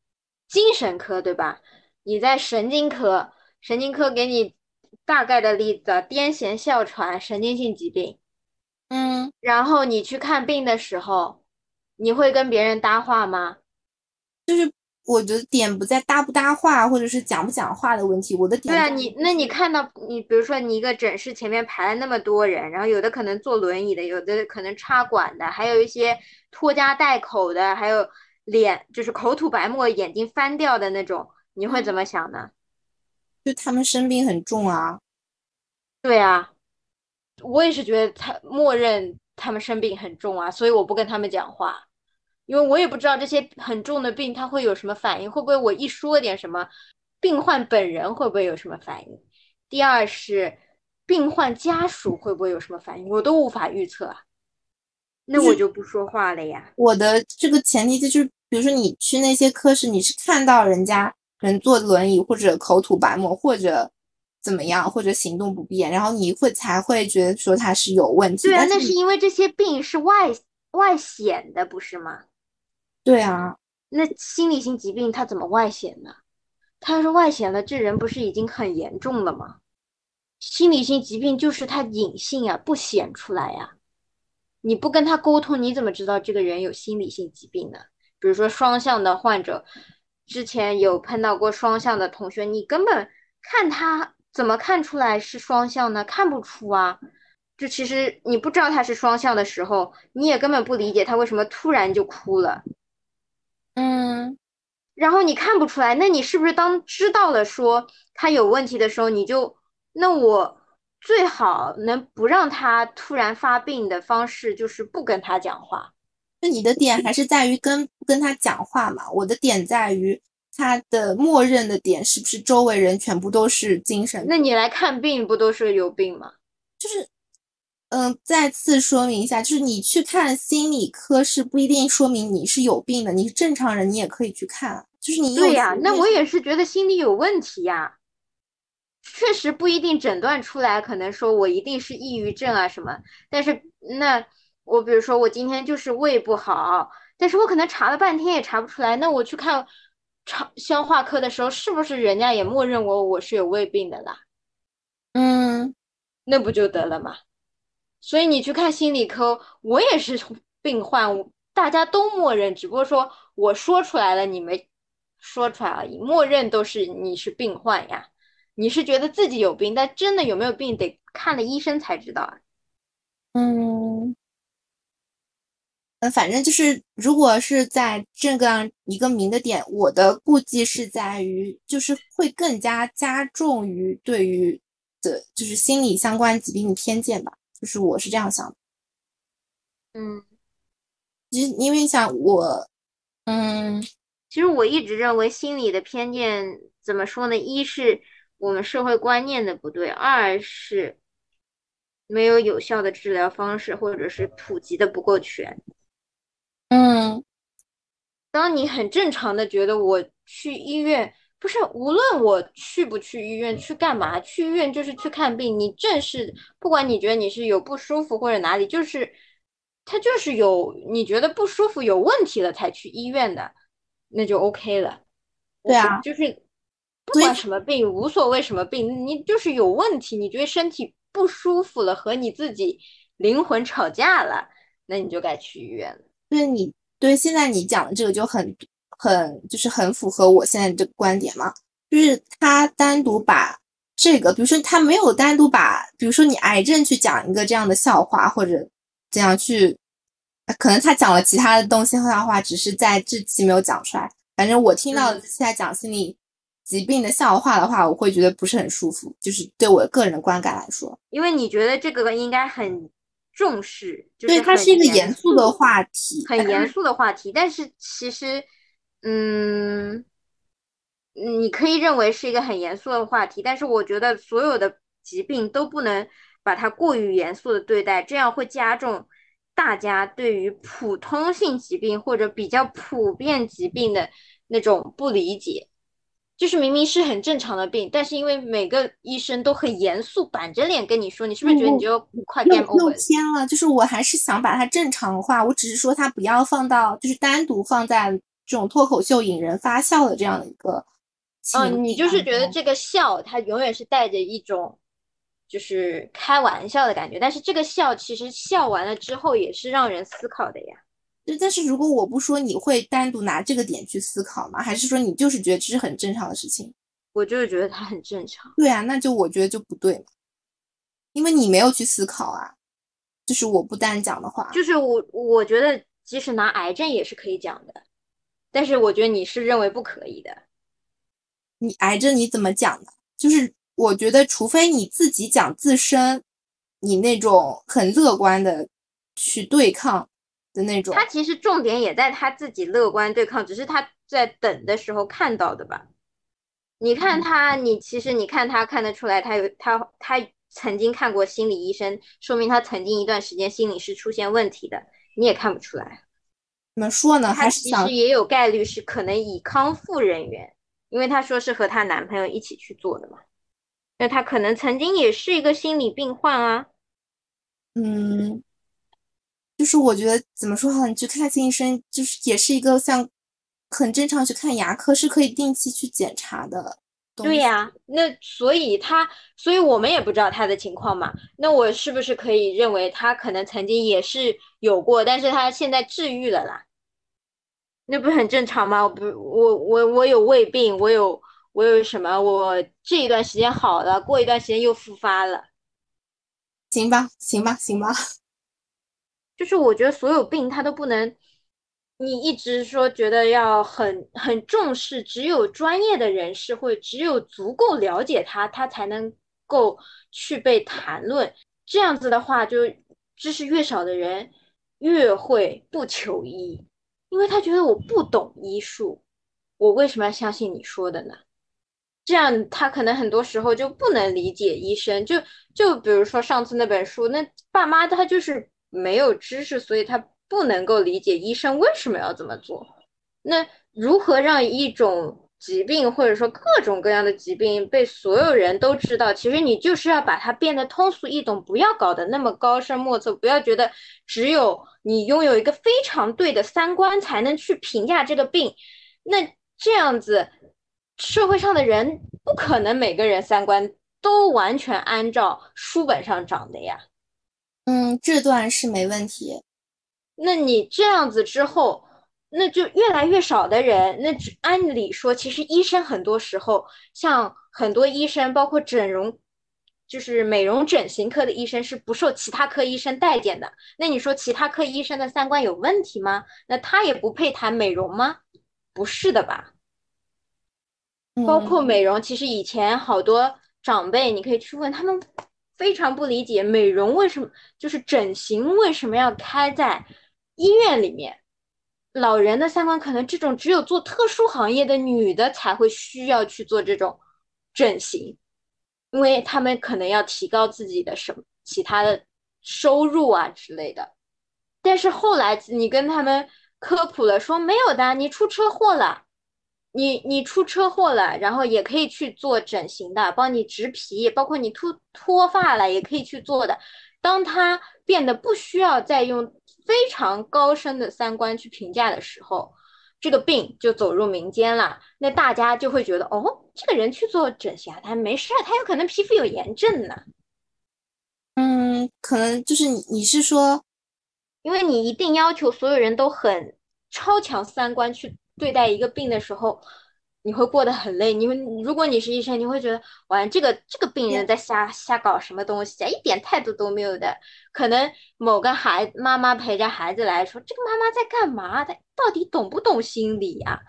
精神科对吧？你在神经科，神经科给你大概的例子：癫痫、哮喘、神经性疾病。
嗯，
然后你去看病的时候，你会跟别人搭话吗？
就是我的点不在搭不搭话，或者是讲不讲话的问题。我的点
对啊，你那你看到你，比如说你一个诊室前面排了那么多人，然后有的可能坐轮椅的，有的可能插管的，还有一些拖家带口的，还有脸就是口吐白沫、眼睛翻掉的那种，你会怎么想呢？
就他们生病很重啊。
对啊，我也是觉得他默认他们生病很重啊，所以我不跟他们讲话。因为我也不知道这些很重的病他会有什么反应，会不会我一说点什么，病患本人会不会有什么反应？第二是病患家属会不会有什么反应，我都无法预测啊。那我就不说话了呀。
我的这个前提就是，比如说你去那些科室，你是看到人家人坐轮椅或者口吐白沫或者怎么样，或者行动不便，然后你会才会觉得说他是有问题。
对啊，那是因为这些病是外外显的，不是吗？
对啊，
那心理性疾病它怎么外显呢？它要是外显了，这人不是已经很严重了吗？心理性疾病就是它隐性啊，不显出来呀。你不跟他沟通，你怎么知道这个人有心理性疾病呢？比如说双向的患者，之前有碰到过双向的同学，你根本看他怎么看出来是双向呢？看不出啊。就其实你不知道他是双向的时候，你也根本不理解他为什么突然就哭了。
嗯，
然后你看不出来，那你是不是当知道了说他有问题的时候，你就那我最好能不让他突然发病的方式就是不跟他讲话。
那你的点还是在于跟跟他讲话嘛？我的点在于他的默认的点是不是周围人全部都是精神？
那你来看病不都是有病吗？
就是。嗯，再次说明一下，就是你去看心理科是不一定说明你是有病的，你是正常人，你也可以去看。就是你
对呀，那我也是觉得心理有问题呀，确实不一定诊断出来，可能说我一定是抑郁症啊什么。但是那我比如说我今天就是胃不好，但是我可能查了半天也查不出来，那我去看肠消化科的时候，是不是人家也默认我我是有胃病的啦？
嗯，
那不就得了吗？所以你去看心理科，我也是病患，大家都默认，只不过说我说出来了，你没说出来而已，默认都是你是病患呀。你是觉得自己有病，但真的有没有病，得看了医生才知道啊。
嗯，嗯，反正就是，如果是在这个一个明的点，我的顾忌是在于，就是会更加加重于对于的，就是心理相关疾病的偏见吧。就是我是这样想的，
嗯，
其实因为像我，嗯，
其实我一直认为心理的偏见怎么说呢？一是我们社会观念的不对，二是没有有效的治疗方式，或者是普及的不够全。
嗯，
当你很正常的觉得我去医院。不是，无论我去不去医院，去干嘛？去医院就是去看病。你正是，不管你觉得你是有不舒服或者哪里，就是他就是有你觉得不舒服、有问题了才去医院的，那就 OK 了。
对啊，
就是不管什么病，无所谓什么病，你就是有问题，你觉得身体不舒服了，和你自己灵魂吵架了，那你就该去医院了。
对你，对现在你讲的这个就很。很就是很符合我现在这个观点嘛，就是他单独把这个，比如说他没有单独把，比如说你癌症去讲一个这样的笑话，或者怎样去，可能他讲了其他的东西笑话，只是在这期没有讲出来。反正我听到现在讲心理疾病的笑话的话，我会觉得不是很舒服，就是对我个人的观感来说。
因为你觉得这个应该很重视，
对，它是一个严肃的话题，
很严肃的话题，但是其实。嗯，你可以认为是一个很严肃的话题，但是我觉得所有的疾病都不能把它过于严肃的对待，这样会加重大家对于普通性疾病或者比较普遍疾病的那种不理解。就是明明是很正常的病，但是因为每个医生都很严肃，板着脸跟你说，你是不是觉得你就快 game over？
又偏了，就是我还是想把它正常化，我只是说它不要放到，就是单独放在这种脱口秀引人发笑的这样的一个。
嗯，你就是觉得这个笑，它永远是带着一种就是开玩笑的感觉，但是这个笑其实笑完了之后也是让人思考的呀。
就但是如果我不说，你会单独拿这个点去思考吗？还是说你就是觉得这是很正常的事情？
我就是觉得它很正常。
对啊，那就我觉得就不对嘛，因为你没有去思考啊。就是我不单讲的话，
就是我我觉得即使拿癌症也是可以讲的，但是我觉得你是认为不可以的。
你癌症你怎么讲呢？就是我觉得，除非你自己讲自身，你那种很乐观的去对抗。的那种，
他其实重点也在他自己乐观对抗，只是他在等的时候看到的吧？你看他，你其实你看他看得出来，他有他他曾经看过心理医生，说明他曾经一段时间心理是出现问题的，你也看不出来。
怎么说呢？
他其实也有概率是可能以康复人员，因为她说是和她男朋友一起去做的嘛，那她可能曾经也是一个心理病患啊。
嗯。就是我觉得怎么说哈，你去看心理医生，就是也是一个像很正常去看牙科，是可以定期去检查的。
对呀，那所以他，所以我们也不知道他的情况嘛。那我是不是可以认为他可能曾经也是有过，但是他现在治愈了啦？那不是很正常吗？我不，我我我有胃病，我有我有什么？我这一段时间好了，过一段时间又复发了。
行吧，行吧，行吧。
就是我觉得所有病他都不能，你一直说觉得要很很重视，只有专业的人士会只有足够了解他，他才能够去被谈论。这样子的话，就知识越少的人越会不求医，因为他觉得我不懂医术，我为什么要相信你说的呢？这样他可能很多时候就不能理解医生。就就比如说上次那本书，那爸妈他就是。没有知识，所以他不能够理解医生为什么要这么做。那如何让一种疾病或者说各种各样的疾病被所有人都知道？其实你就是要把它变得通俗易懂，不要搞得那么高深莫测，不要觉得只有你拥有一个非常对的三观才能去评价这个病。那这样子，社会上的人不可能每个人三观都完全按照书本上长的呀。
嗯，这段是没问题。
那你这样子之后，那就越来越少的人。那按理说，其实医生很多时候，像很多医生，包括整容，就是美容整形科的医生，是不受其他科医生待见的。那你说其他科医生的三观有问题吗？那他也不配谈美容吗？不是的吧？包括美容，其实以前好多长辈，你可以去问他们。非常不理解美容为什么就是整形为什么要开在医院里面？老人的三观可能这种只有做特殊行业的女的才会需要去做这种整形，因为他们可能要提高自己的什么其他的收入啊之类的。但是后来你跟他们科普了，说没有的，你出车祸了。你你出车祸了，然后也可以去做整形的，帮你植皮，包括你秃脱发了也可以去做的。当他变得不需要再用非常高深的三观去评价的时候，这个病就走入民间了。那大家就会觉得，哦，这个人去做整形，他没事，他有可能皮肤有炎症呢。
嗯，可能就是你你是说，
因为你一定要求所有人都很超强三观去。对待一个病的时候，你会过得很累。你会，如果你是医生，你会觉得，哇，这个这个病人在瞎瞎搞什么东西啊，一点态度都没有的。可能某个孩妈妈陪着孩子来说，这个妈妈在干嘛？她到底懂不懂心理呀？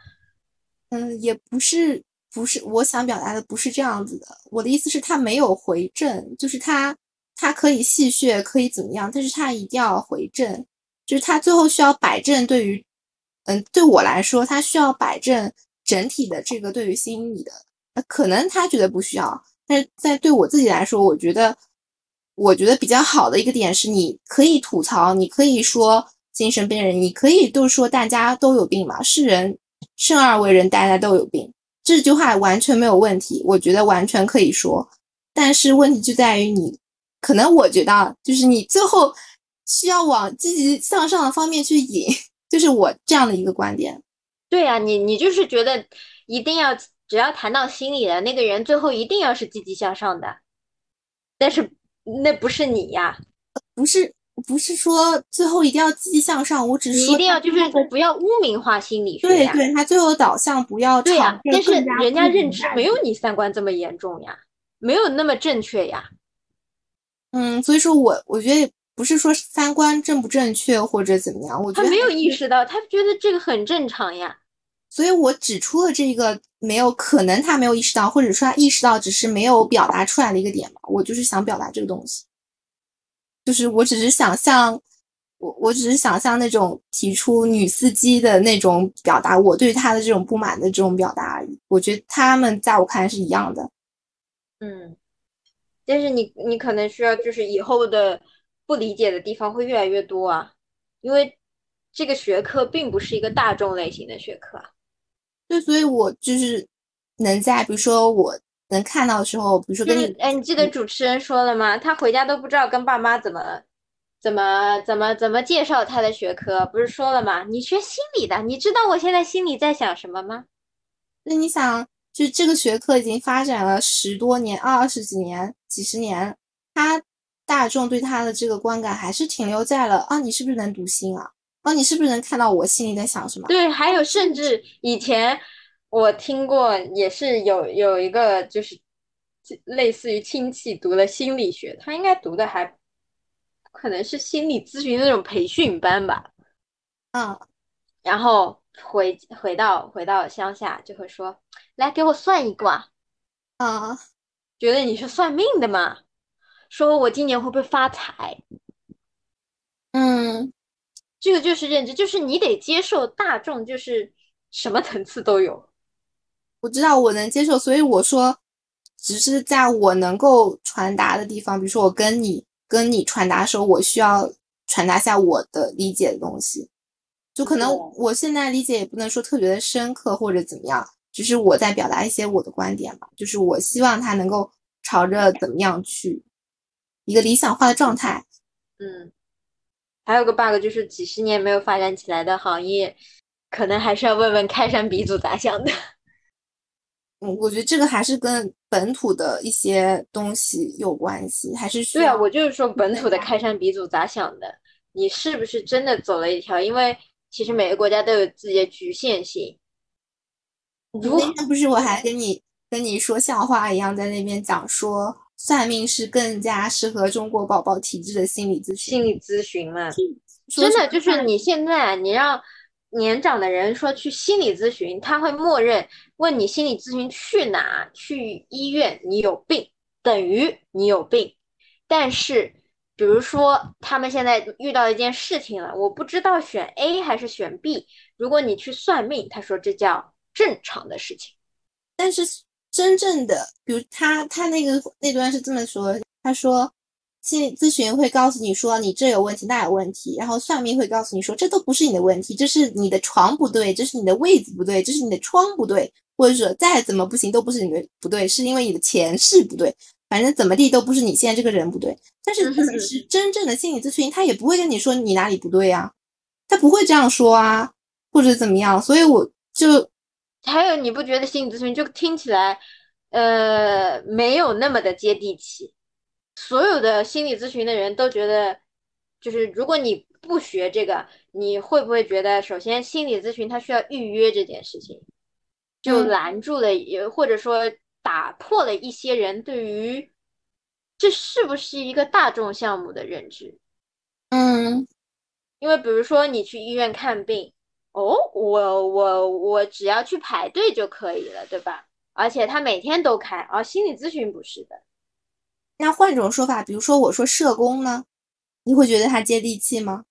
嗯，也不是，不是，我想表达的不是这样子的。我的意思是，他没有回正，就是他他可以戏谑，可以怎么样，但是他一定要回正，就是他最后需要摆正，对于。嗯，对我来说，他需要摆正整体的这个对于心理的，可能他觉得不需要，但是在对我自己来说，我觉得，我觉得比较好的一个点是，你可以吐槽，你可以说精神病人，你可以都说大家都有病嘛，是人生而为人，大家都有病，这句话完全没有问题，我觉得完全可以说。但是问题就在于你，可能我觉得就是你最后需要往积极向上的方面去引，就是我这样的一个观点。
对呀，你你就是觉得一定要只要谈到心里了，那个人最后一定要是积极向上的，但是那不是你呀，
不是不是说最后一定要积极向上，我只是
你一定要就是不要污名化心理学
对对，他最后导向不要
对呀，但是人家认知没
有。
有你三观这么严重呀，没有那么正确呀。
嗯，所以说我我觉得不是说三观正不正确或者怎么样，我觉得
他没有意识到，他觉得这个很正常呀。
所以我指出了这个没有可能他没有意识到，或者说他意识到只是没有表达出来的一个点嘛。我就是想表达这个东西，就是我只是想象我我只是想象那种提出女司机的那种表达，我对他的这种不满的这种表达而已。我觉得他们在我看来是一样的。
嗯，但是你你可能需要就是以后的不理解的地方会越来越多啊，因为这个学科并不是一个大众类型的学科啊。
对，所以我就是能在比如说我能看到的时候，比如说跟你，
哎，你记得主持人说了吗？他回家都不知道跟爸妈怎么怎么怎么怎么介绍他的学科，不是说了吗？你学心理的，你知道我现在心里在想什么吗？
那你想，就这个学科已经发展了十多年、二十几年、几十年，他大众对他的这个观感还是停留在了啊，你是不是能读心啊？啊，你是不是能看到我心里在想什么？
对，还有甚至以前我听过，也是有有一个就是类似于亲戚读了心理学，他应该读的还可能是心理咨询那种培训班吧。
嗯，
然后回回到回到乡下就会说，来给我算一卦，
啊，
觉得你是算命的嘛，说我今年会不会发财？
嗯。
这个就是认知，就是你得接受大众，就是什么层次都有。
我知道我能接受，所以我说，只是在我能够传达的地方，比如说我跟你跟你传达的时候，我需要传达下我的理解的东西。就可能我现在理解也不能说特别的深刻或者怎么样，只是我在表达一些我的观点吧。就是我希望他能够朝着怎么样去一个理想化的状态。
嗯。还有个 bug 就是几十年没有发展起来的行业，可能还是要问问开山鼻祖咋想的。
嗯，我觉得这个还是跟本土的一些东西有关系，还是。
对啊，我就是说本土的开山鼻祖咋想的？你是不是真的走了一条？因为其实每个国家都有自己的局限性。
如那天不是我还跟你跟你说笑话一样，在那边讲说。算命是更加适合中国宝宝体质的心理咨询，
心理咨询嘛，真的就是你现在你让年长的人说去心理咨询，他会默认问你心理咨询去哪？去医院？你有病等于你有病。但是比如说他们现在遇到一件事情了，我不知道选 A 还是选 B。如果你去算命，他说这叫正常的事情，
但是。真正的，比如他他那个那段是这么说，他说心理咨询会告诉你说你这有问题那有问题，然后算命会告诉你说这都不是你的问题，这是你的床不对，这是你的位子不对，这是你的窗不对，或者说再怎么不行都不是你的不对，是因为你的前世不对，反正怎么地都不是你现在这个人不对。但是其实真正的心理咨询他也不会跟你说你哪里不对呀，他不会这样说啊，或者怎么样，所以我就。
还有，你不觉得心理咨询就听起来，呃，没有那么的接地气？所有的心理咨询的人都觉得，就是如果你不学这个，你会不会觉得，首先心理咨询它需要预约这件事情，就拦住了，也或者说打破了一些人对于这是不是一个大众项目的认知？
嗯，
因为比如说你去医院看病。哦，我我我只要去排队就可以了，对吧？而且他每天都开，而心理咨询不是的。
那换种说法，比如说我说社工呢，你会觉得他接地气吗？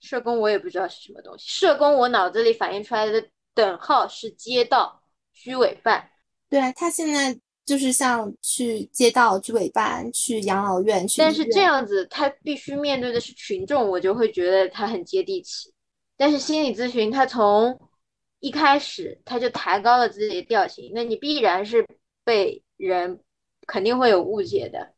社工我也不知道是什么东西。社工我脑子里反映出来的等号是街道居委办。
对啊，他现在就是像去街道居委办、去养老院、去。
但是这样子，他必须面对的是群众，我就会觉得他很接地气。但是心理咨询，它从一开始他就抬高了自己的调性，那你必然是被人肯定会有误解的，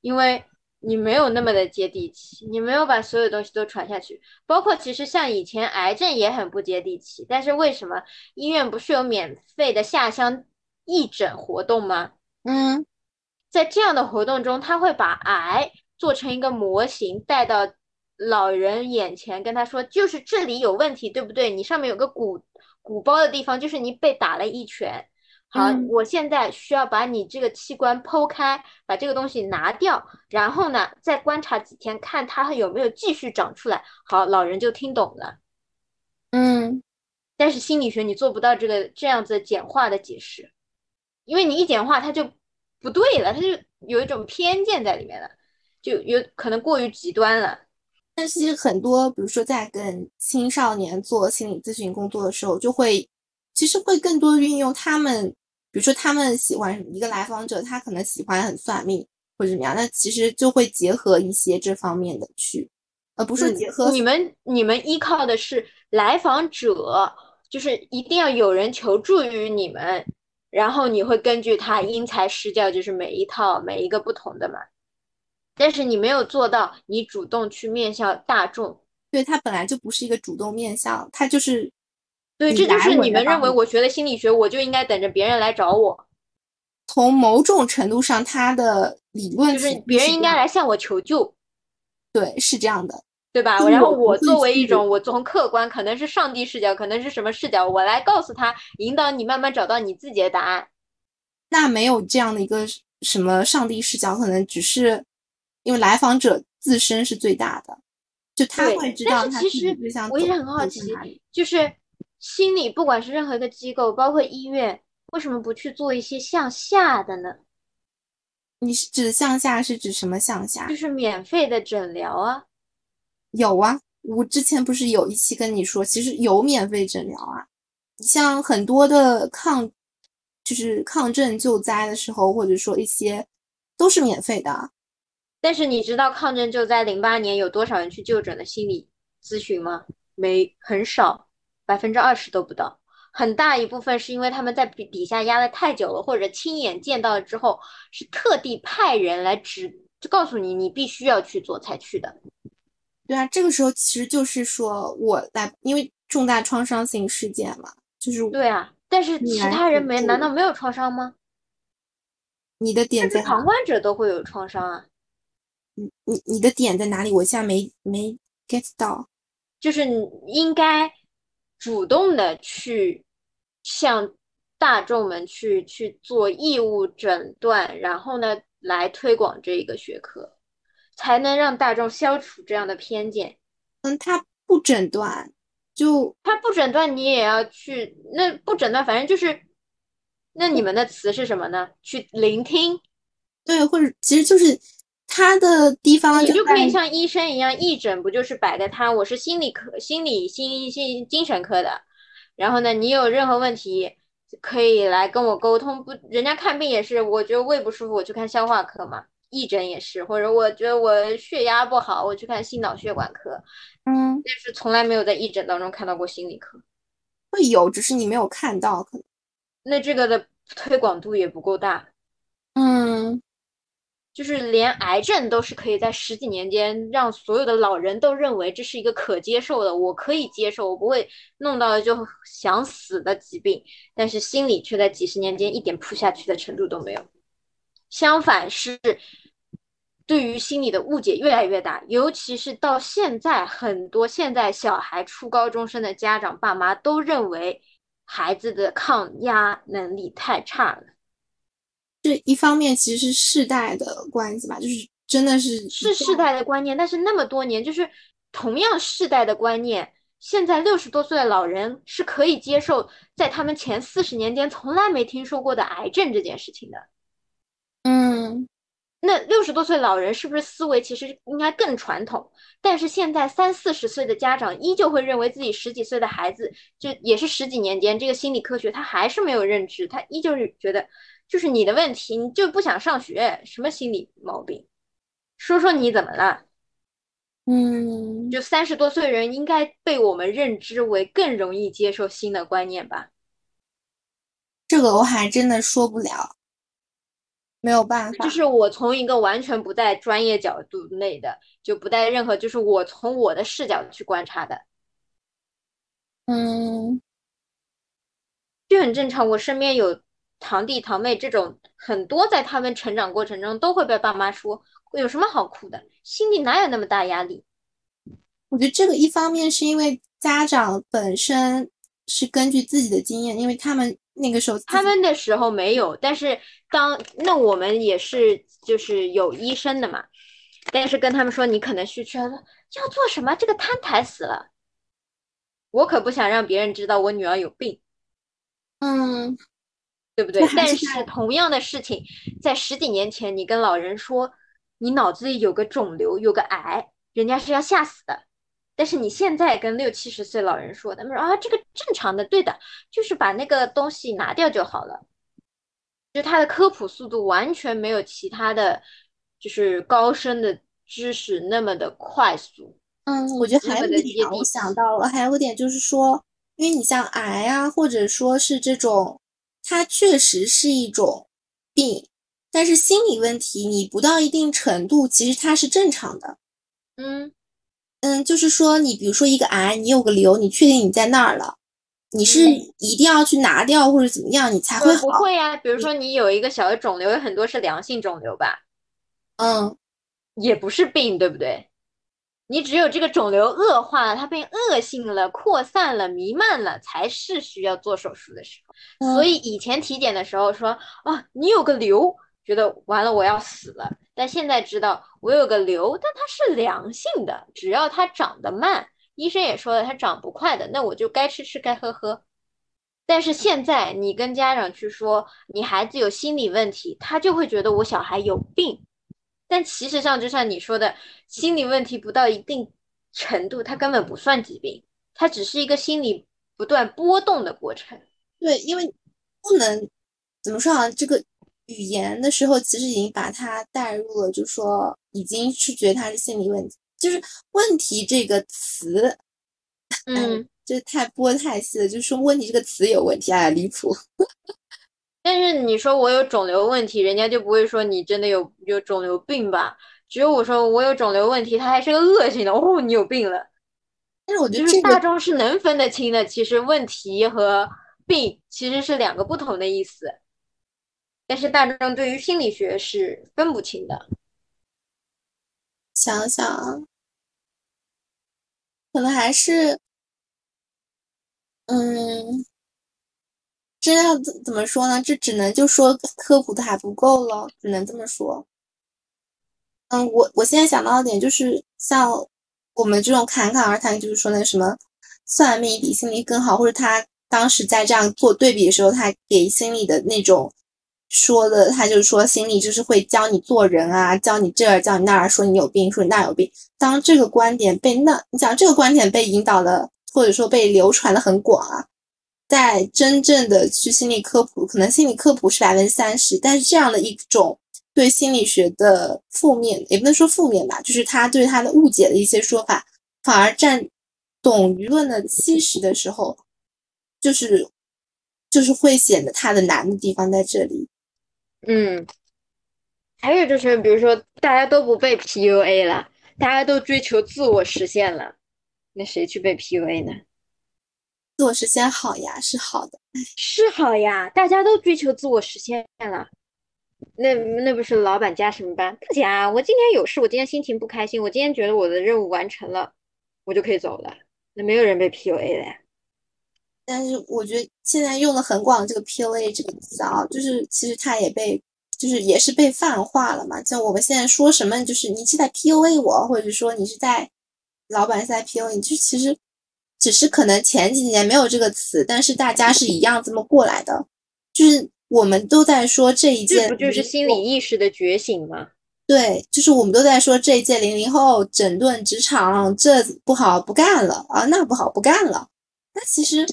因为你没有那么的接地气，你没有把所有东西都传下去，包括其实像以前癌症也很不接地气，但是为什么医院不是有免费的下乡义诊活动吗？
嗯，
在这样的活动中，他会把癌做成一个模型带到老人眼前，跟他说，就是这里有问题，对不对？你上面有个鼓。鼓包的地方就是你被打了一拳，好，我现在需要把你这个器官剖开，把这个东西拿掉，然后呢，再观察几天，看它有没有继续长出来。好，老人就听懂了。
嗯，
但是心理学你做不到这个这样子简化的解释，因为你一简化它就不对了，它就有一种偏见在里面了，就有可能过于极端了。
但是其实很多，比如说在跟青少年做心理咨询工作的时候，就会其实会更多运用他们，比如说他们喜欢一个来访者，他可能喜欢很算命或者怎么样，那其实就会结合一些这方面的去，呃不是结合
你们你们依靠的是来访者，就是一定要有人求助于你们，然后你会根据他因材施教，就是每一套每一个不同的嘛。但是你没有做到，你主动去面向大众，
对他本来就不是一个主动面向，他就是，
对，这就是你们认为我学了心理学，我就应该等着别人来找我。
从某种程度上，他的理论
就是别人应该来向我求救，
对，是这样的，
对吧？然后我作为一种，我从客观，可能是上帝视角，可能是什么视角，我来告诉他，引导你慢慢找到你自己的答案。
那没有这样的一个什么上帝视角，可能只是。因为来访者自身是最大的，就他会知道。
其实我一直很好奇，就是心理不管是任何一个机构，包括医院，为什么不去做一些向下的呢？
你是指向下是指什么向下？
就是免费的诊疗啊。
有啊，我之前不是有一期跟你说，其实有免费诊疗啊。你像很多的抗，就是抗震救灾的时候，或者说一些都是免费的。
但是你知道抗震救灾零八年有多少人去就诊的心理咨询吗？没，很少，百分之二十都不到。很大一部分是因为他们在底底下压的太久了，或者亲眼见到了之后，是特地派人来指，就告诉你你必须要去做才去的。
对啊，这个时候其实就是说我来，因为重大创伤性事件嘛，就是
对啊。但是其他人没，难道没有创伤吗？
你的点在
旁观者都会有创伤啊。
你你你的点在哪里？我现在没没 get 到，
就是你应该主动的去向大众们去去做义务诊断，然后呢来推广这一个学科，才能让大众消除这样的偏见。
嗯，他不诊断，就
他不诊断，你也要去。那不诊断，反正就是，那你们的词是什么呢？去聆听，
对，或者其实就是。他的地方，
你就可以像医生一样，义诊不就是摆在他？我是心理科、心理、心、心、精神科的。然后呢，你有任何问题可以来跟我沟通。不，人家看病也是，我觉得胃不舒服，我去看消化科嘛。义诊也是，或者我觉得我血压不好，我去看心脑血管科。
嗯，
但是从来没有在义诊当中看到过心理科。
会有，只是你没有看到，可能。
那这个的推广度也不够大。
嗯。
就是连癌症都是可以在十几年间让所有的老人都认为这是一个可接受的，我可以接受，我不会弄到就想死的疾病，但是心里却在几十年间一点扑下去的程度都没有。相反是对于心理的误解越来越大，尤其是到现在，很多现在小孩初高中生的家长爸妈都认为孩子的抗压能力太差了。
这一方面其实是世代的关系吧，就是真的是
是世代的观念，但是那么多年，就是同样世代的观念，现在六十多岁的老人是可以接受，在他们前四十年间从来没听说过的癌症这件事情的。
嗯，
那六十多岁老人是不是思维其实应该更传统？但是现在三四十岁的家长依旧会认为自己十几岁的孩子，就也是十几年间这个心理科学他还是没有认知，他依旧是觉得。就是你的问题，你就不想上学？什么心理毛病？说说你怎么了？
嗯，
就三十多岁人应该被我们认知为更容易接受新的观念吧？
这个我还真的说不了，没有办法。
就是我从一个完全不带专业角度内的，就不带任何，就是我从我的视角去观察的，
嗯，
就很正常。我身边有堂弟堂妹这种很多，在他们成长过程中都会被爸妈说，有什么好哭的？心里哪有那么大压力？
我觉得这个一方面是因为家长本身是根据自己的经验，因为他们那个时候
他们的时候没有，但是当那我们也是就是有医生的嘛，但是跟他们说你可能需要要做什么，这个摊台死了，我可不想让别人知道我女儿有病，
嗯，
对不对？但是同样的事情，在十几年前，你跟老人说你脑子里有个肿瘤，有个癌，人家是要吓死的。但是你现在跟六七十岁老人说，他们说啊，这个正常的，对的，就是把那个东西拿掉就好了。就他的科普速度完全没有其他的就是高深的知识那么的快速。
嗯，我觉得还有一点我想到了，还有一点就是说，因为你像癌啊，或者说是这种，它确实是一种病，但是心理问题你不到一定程度，其实它是正常的。
嗯。
嗯，就是说，你比如说一个癌，你有个瘤，你确定你在那儿了，你是一定要去拿掉或者怎么样，你才会好？
不会呀，比如说你有一个小的肿瘤，有很多是良性肿瘤吧？
嗯，
也不是病，对不对？你只有这个肿瘤恶化了，它变恶性了、扩散了、弥漫了，才是需要做手术的时候。所以以前体检的时候说，啊，你有个瘤，觉得完了我要死了。但现在知道我有个瘤，但它是良性的，只要它长得慢，医生也说了它长不快的，那我就该吃吃该喝喝。但是现在你跟家长去说你孩子有心理问题，他就会觉得我小孩有病。但其实上就像你说的，心理问题不到一定程度，它根本不算疾病，它只是一个心理不断波动的过程。
对，因为不能怎么说啊，这个。语言的时候，其实已经把它带入了，就说已经是觉得它是心理问题，就是问题这个词，
嗯，
这太播太细了，就是说问题这个词有问题，啊，离谱。
但是你说我有肿瘤问题，人家就不会说你真的有有肿瘤病吧？只有我说我有肿瘤问题，他还是个恶性的，哦，你有病了。
但是我觉得
就是大众是能分得清的，其实问题和病其实是两个不同的意思。但是大众对于心理学是分不清的。
想想，可能还是，嗯，这要怎怎么说呢？这只能就说科普的还不够了，只能这么说。嗯，我我现在想到的点就是，像我们这种侃侃而谈，就是说那什么算命比心理更好，或者他当时在这样做对比的时候，他给心理的那种。说的，他就是说，心理就是会教你做人啊，教你这儿，教你那儿，说你有病，说你那有病。当这个观点被那，你想这个观点被引导的，或者说被流传的很广啊，在真正的去心理科普，可能心理科普是百分之三十，但是这样的一种对心理学的负面，也不能说负面吧，就是他对他的误解的一些说法，反而占懂舆论的七十的时候，就是就是会显得他的难的地方在这里。
嗯，还有就是，比如说大家都不被 PUA 了，大家都追求自我实现了，那谁去被 PUA 呢？
自我实现好呀，是好的，
是好呀，大家都追求自我实现了，那那不是老板加什么班？不加，我今天有事，我今天心情不开心，我今天觉得我的任务完成了，我就可以走了，那没有人被 PUA 了呀。
但是我觉得现在用的很广，这个 PUA 这个词啊，就是其实它也被，就是也是被泛化了嘛。像我们现在说什么，就是你是在 PUA 我，或者说你是在老板是在 PUA 你，就其实只是可能前几年没有这个词，但是大家是一样这么过来的。就是我们都在说这一届，
不就是心理意识的觉醒吗？
对，就是我们都在说这一届零零后整顿职场，这不好不干了啊，那不好不干了。那其实。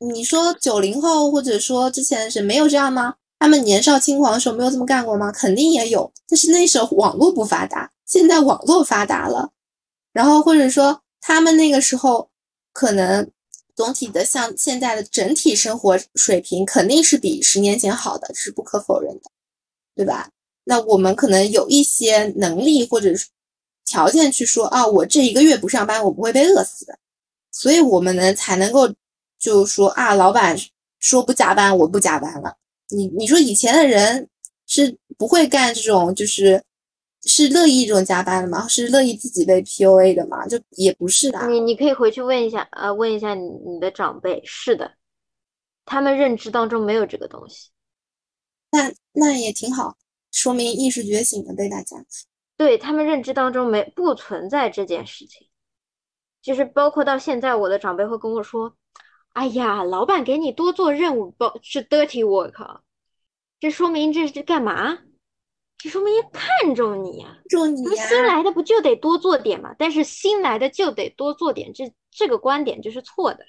你说九零后或者说之前是没有这样吗？他们年少轻狂的时候没有这么干过吗？肯定也有，但是那时候网络不发达，现在网络发达了，然后或者说他们那个时候可能总体的像现在的整体生活水平肯定是比十年前好的，是不可否认的，对吧？那我们可能有一些能力或者条件去说啊，我这一个月不上班，我不会被饿死的，所以我们呢才能够就说啊，老板说不加班，我不加班了。你你说以前的人是不会干这种就是。是乐意这种加班的吗？是乐意自己被 PUA 的吗？就也不是的。
你你可以回去问一下，呃，问一下你你的长辈。是的，他们认知当中没有这个东西。
那那也挺好，说明意识觉醒了，对大家。
对他们认知当中没不存在这件事情，就是包括到现在，我的长辈会跟我说：“哎呀，老板给你多做任务，包是 dirty work，这说明这是干嘛？”这说明看重你呀，
重你呀！
新来的不就得多做点嘛？但是新来的就得多做点，这这个观点就是错的。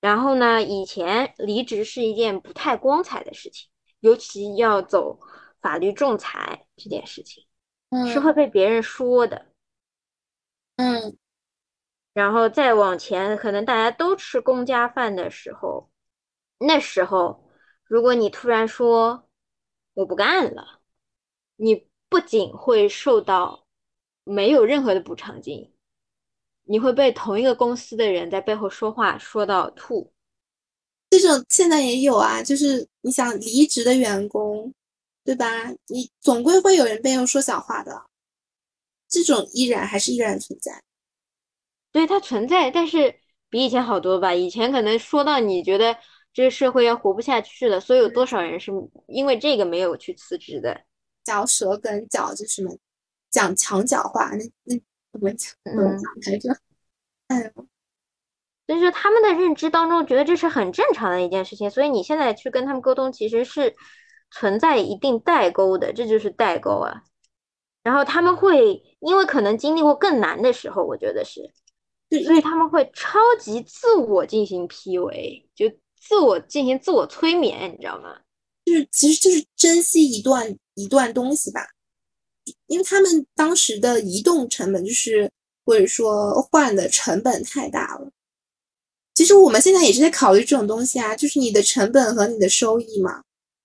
然后呢，以前离职是一件不太光彩的事情，尤其要走法律仲裁这件事情，是会被别人说的。
嗯，
然后再往前，可能大家都吃公家饭的时候，那时候如果你突然说我不干了。你不仅会受到没有任何的补偿金，你会被同一个公司的人在背后说话说到吐。
这种现在也有啊，就是你想离职的员工，对吧？你总归会有人背后说小话的，这种依然还是依然存在。
对，它存在，但是比以前好多吧。以前可能说到你觉得这个社会要活不下去了，所以有多少人是因为这个没有去辞职的？
嚼舌根，嚼就什么讲墙角话，那那怎么讲？怎么讲来着？哎呦，
所以说他们的认知当中觉得这是很正常的一件事情，所以你现在去跟他们沟通，其实是存在一定代沟的，这就是代沟啊。然后他们会因为可能经历过更难的时候，我觉得是，所以他们会超级自我进行 PUA，就自我进行自我催眠，你知道吗？
就是其实就是珍惜一段。一段东西吧，因为他们当时的移动成本就是或者说换的成本太大了。其实我们现在也是在考虑这种东西啊，就是你的成本和你的收益嘛。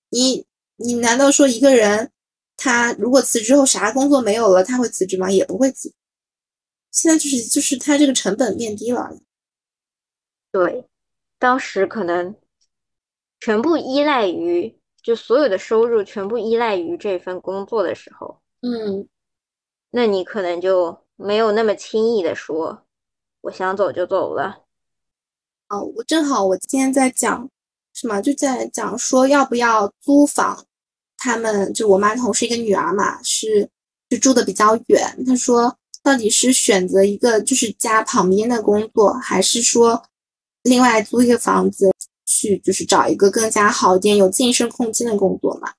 你你难道说一个人他如果辞职后啥工作没有了，他会辞职吗？也不会辞。现在就是就是他这个成本变低了。
对，当时可能全部依赖于。就所有的收入全部依赖于这份工作的时候，
嗯，
那你可能就没有那么轻易的说，我想走就走了。
哦，我正好我今天在讲什么，就在讲说要不要租房。他们就我妈同事一个女儿嘛，是就住的比较远。她说，到底是选择一个就是家旁边的工作，还是说另外租一个房子？去就是找一个更加好一点、有晋升空间的工作嘛。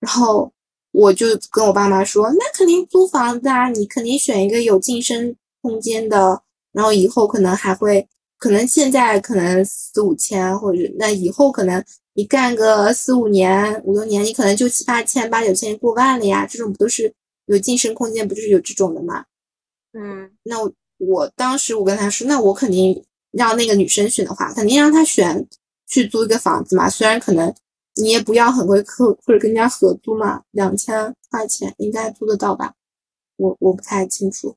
然后我就跟我爸妈说，那肯定租房子啊，你肯定选一个有晋升空间的。然后以后可能还会，可能现在可能四五千，或者那以后可能你干个四五年、五六年，你可能就七八千、八九千过万了呀。这种不都是有晋升空间，不就是有这种的嘛？
嗯，
那我当时我跟他说，那我肯定让那个女生选的话，肯定让她选。去租一个房子嘛，虽然可能你也不要很贵客或者跟人家合租嘛，两千块钱应该租得到吧？我我不太清楚。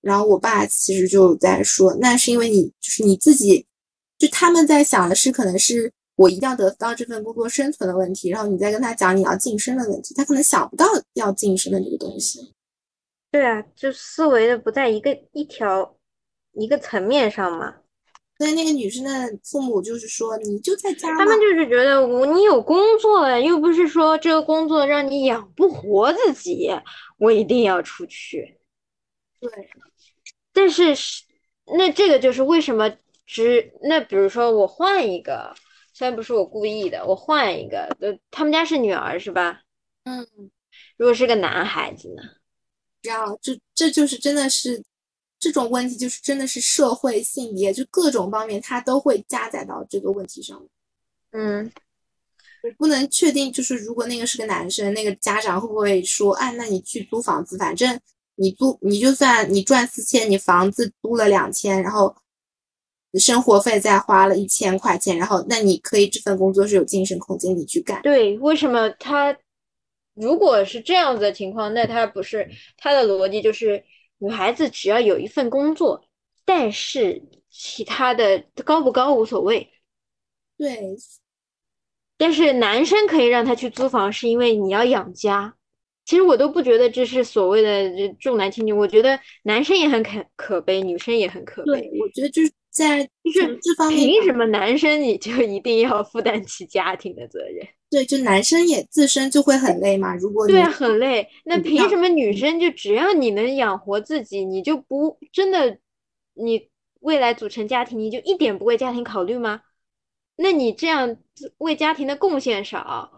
然后我爸其实就在说，那是因为你就是你自己，就他们在想的是可能是我一定要得到这份工作生存的问题，然后你再跟他讲你要晋升的问题，他可能想不到要晋升的这个东西。
对啊，就思维的不在一个一条一个层面上嘛。
所以那个女生的父母就是说，你就在家。
他们就是觉得我你有工作了，又不是说这个工作让你养不活自己，我一定要出去。
对，
但是是那这个就是为什么只那比如说我换一个，虽然不是我故意的，我换一个，呃，他们家是女儿是吧？
嗯，
如果是个男孩子呢？
知道，这这就是真的是。这种问题就是真的是社会性别，就各种方面它都会加载到这个问题上。
嗯，
不能确定，就是如果那个是个男生，那个家长会不会说，哎，那你去租房子，反正你租你就算你赚四千，你房子租了两千，然后生活费再花了一千块钱，然后那你可以这份工作是有晋升空间，你去干。
对，为什么他如果是这样子的情况，那他不是他的逻辑就是女孩子只要有一份工作，但是其他的高不高无所谓。
对，
但是男生可以让他去租房，是因为你要养家。其实我都不觉得这是所谓的重男轻女，我觉得男生也很可可悲，女生也很可悲。
对，我觉得就是在
就是
这方面，
凭什么男生你就一定要负担起家庭的责任？
对，就男生也自身就会很累嘛。如果
对啊，很累。那凭什么女生就只要你能养活自己，你就不真的你未来组成家庭，你就一点不为家庭考虑吗？那你这样为家庭的贡献少？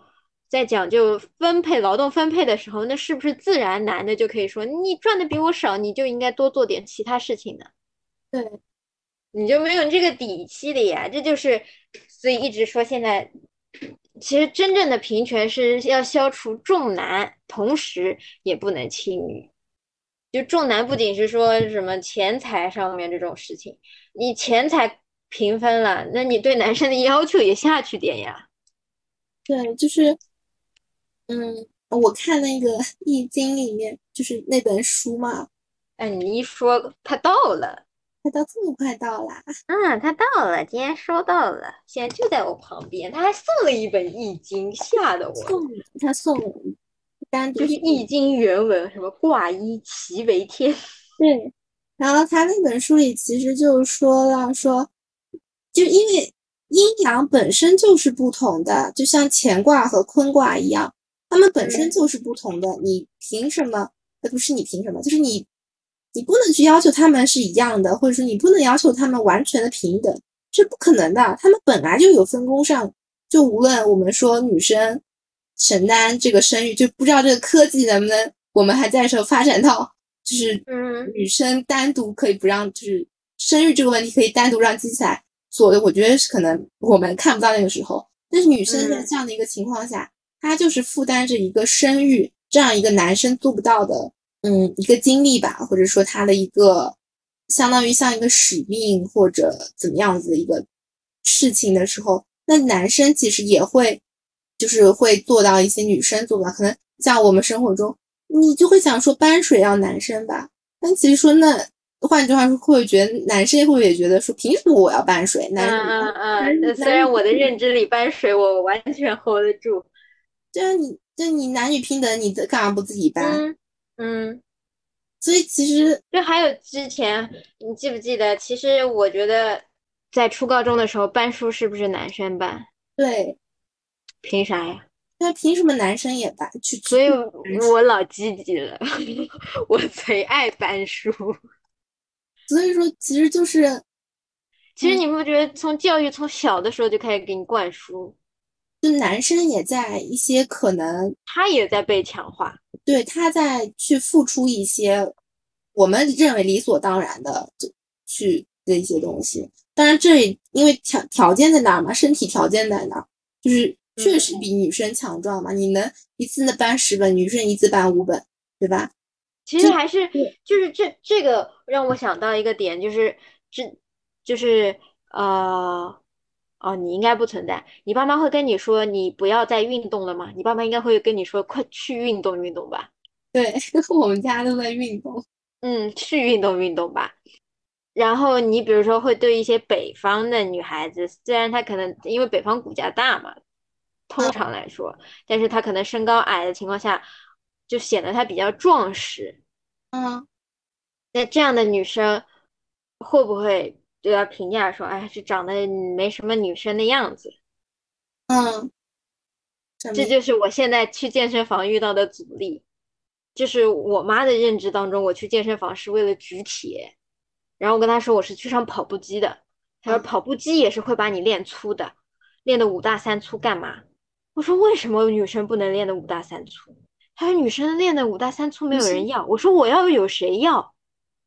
在讲究分配劳动分配的时候，那是不是自然男的就可以说你赚的比我少，你就应该多做点其他事情呢？
对，
你就没有这个底气的呀。这就是，所以一直说现在，其实真正的平权是要消除重男，同时也不能轻女。就重男不仅是说什么钱财上面这种事情，你钱财平分了，那你对男生的要求也下去点呀。
对，就是。嗯，我看那个《易经》里面就是那本书嘛。
哎，你一说他到了，
他到这么快到了？
嗯，他到了，今天收到了，现在就在我旁边。他还送了一本《易经》，吓得我。
送他送，单
就是《易经》原文，什么卦一其为天。
对，然后他那本书里其实就说了，说就因为阴阳本身就是不同的，就像乾卦和坤卦一样。他们本身就是不同的，你凭什么？呃，不是你凭什么？就是你，你不能去要求他们是一样的，或者说你不能要求他们完全的平等，这不可能的。他们本来就有分工上，就无论我们说女生承担这个生育，就不知道这个科技能不能我们还在时候发展到，就是
嗯，
女生单独可以不让，就是生育这个问题可以单独让机器来做的。我觉得是可能我们看不到那个时候，但是女生在这样的一个情况下。她就是负担着一个生育这样一个男生做不到的，嗯，一个经历吧，或者说他的一个相当于像一个使命或者怎么样子的一个事情的时候，那男生其实也会就是会做到一些女生做不到，可能像我们生活中，你就会想说搬水要男生吧，但其实说那换句话说，会觉得男生会不会也觉得说凭什么我要搬水？男
嗯嗯嗯，虽然我的认知里搬水我完全 hold 得住。
对啊，你对你男女平等，你干嘛不自己搬？
嗯，
所以其实
就还有之前，你记不记得？其实我觉得在初高中的时候搬书是不是男生搬？
对，
凭啥呀？
那凭什么男生也搬？去，
所以我老积极了，我贼爱搬书。
所以说，其实就是，
其实你不觉得从教育从小的时候就开始给你灌输？
就男生也在一些可能，
他也在被强化，
对，他在去付出一些我们认为理所当然的就去的一些东西。当然，这因为条条件在那儿嘛，身体条件在那儿，就是确实比女生强壮嘛。你能一次能搬十本，女生一次搬五本，对吧？
其实还是就是这这个让我想到一个点，就是这就是呃。哦，你应该不存在。你爸妈会跟你说你不要再运动了吗？你爸妈应该会跟你说快去运动运动吧。
对，我们家都在运动。
嗯，去运动运动吧。然后你比如说会对一些北方的女孩子，虽然她可能因为北方骨架大嘛，通常来说，但是她可能身高矮的情况下，就显得她比较壮实。
嗯，
那这样的女生会不会？就要评价说，哎，这长得没什么女生的样子。
嗯，
这就是我现在去健身房遇到的阻力。就是我妈的认知当中，我去健身房是为了举铁。然后我跟她说我是去上跑步机的，她说跑步机也是会把你练粗的，练的五大三粗干嘛？我说为什么女生不能练的五大三粗？她说女生练的五大三粗没有人要。我说我要有谁要？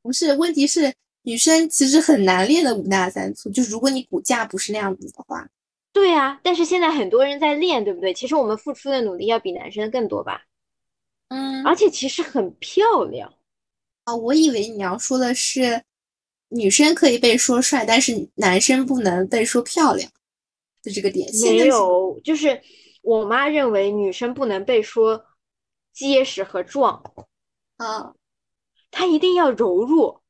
不是，问题是。女生其实很难练的五大三粗，就是如果你骨架不是那样子的话。
对呀，但是现在很多人在练，对不对？其实我们付出的努力要比男生更多吧？
嗯，
而且其实很漂亮。
啊，我以为你要说的是女生可以被说帅，但是男生不能被说漂亮的这个点。
没有，就是我妈认为女生不能被说结实和壮
啊，
她一定要柔弱。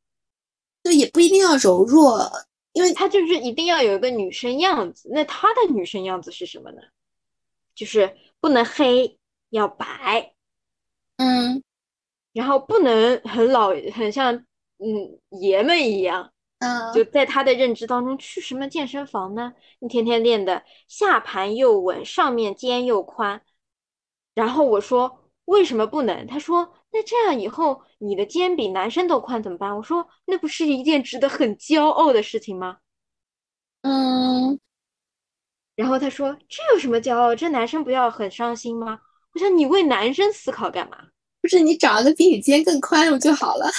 对，也不一定要柔弱，因为
她就是一定要有一个女生样子。那她的女生样子是什么呢？就是不能黑，要白。
嗯。
然后不能很老，很像嗯爷们一样，
嗯，
就在他的认知当中，去什么健身房呢？你天天练的下盘又稳，上面肩又宽。然后我说为什么不能？他说那这样以后你的肩比男生都宽怎么办？我说那不是一件值得很骄傲的事情吗？
嗯。
然后他说这有什么骄傲？这男生不要很伤心吗？我想你为男生思考干嘛？
不是你找一个比你肩更宽不就好了。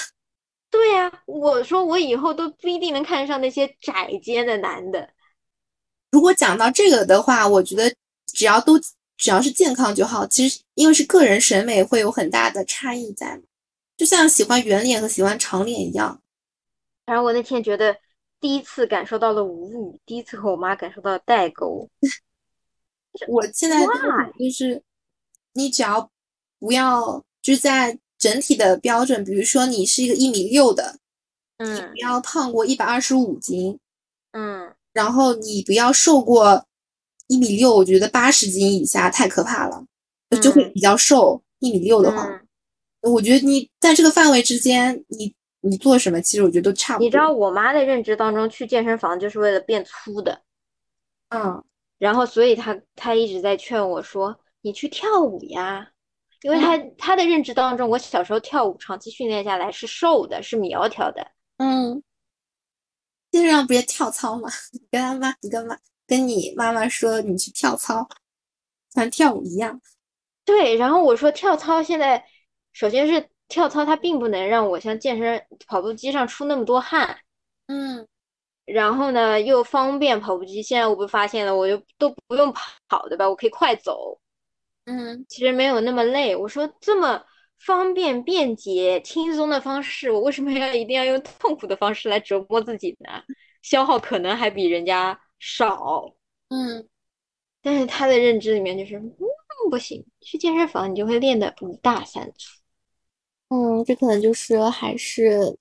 对呀，我说我以后都不一定能看上那些窄肩的男的。
如果讲到这个的话，我觉得只要都只要是健康就好。其实因为是个人审美会有很大的差异在，就像喜欢圆脸和喜欢长脸一样。
反正我那天觉得第一次感受到了无语，第一次和我妈感受到了代沟。
我现在就是你只要不要。就是在整体的标准，比如说你是一个一米六的，
嗯，
不要胖过一百二十五斤，
嗯，
然后你不要瘦过一米六，我觉得八十斤以下太可怕了，就会比较瘦。一米六的话，我觉得你在这个范围之间，你你做什么，其实我觉得都差不多。
你知道我妈的认知当中，去健身房就是为了变粗的，
嗯，
然后所以她她一直在劝我说，你去跳舞呀。因为他他的认知当中，我小时候跳舞长期训练下来是瘦的，是苗条的。
嗯，经常不是跳操吗？你跟他妈，你跟妈跟你妈妈说你去跳操，像跳舞一样。
对，然后我说跳操现在，首先是跳操它并不能让我像健身跑步机上出那么多汗。
嗯，
然后呢又方便跑步机，现在我不发现了，我就都不用跑，对吧？我可以快走。
嗯，
其实没有那么累。我说这么方便、便捷、轻松的方式，我为什么要一定要用痛苦的方式来折磨自己呢？消耗可能还比人家少。
嗯，
但是他的认知里面就是，嗯，不行，去健身房你就会练的五大三粗。
嗯，这可能就是还是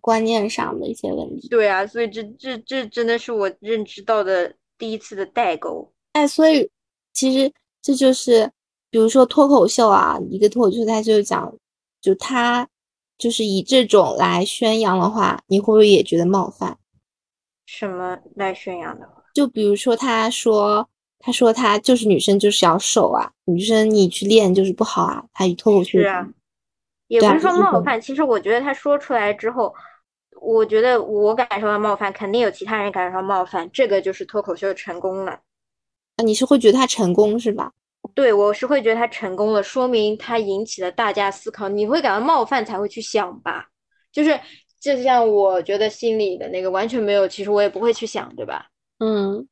观念上的一些问题。
对啊，所以这这这真的是我认知到的第一次的代沟。
哎，所以其实这就是。比如说脱口秀啊，一个脱口秀，他就讲，就他就是以这种来宣扬的话，你会不会也觉得冒犯？
什么来宣扬的话？
就比如说他说，他说他就是女生就是要瘦啊，女生你去练就是不好啊。他一脱口秀
是啊，也不是说冒犯。其实我觉得他说出来之后，我觉得我感受到冒犯，肯定有其他人感受到冒犯。这个就是脱口秀成功了。
啊，你是会觉得他成功是吧？
对，我是会觉得他成功了，说明他引起了大家思考。你会感到冒犯才会去想吧？就是就像我觉得心里的那个完全没有，其实我也不会去想，对吧？
嗯。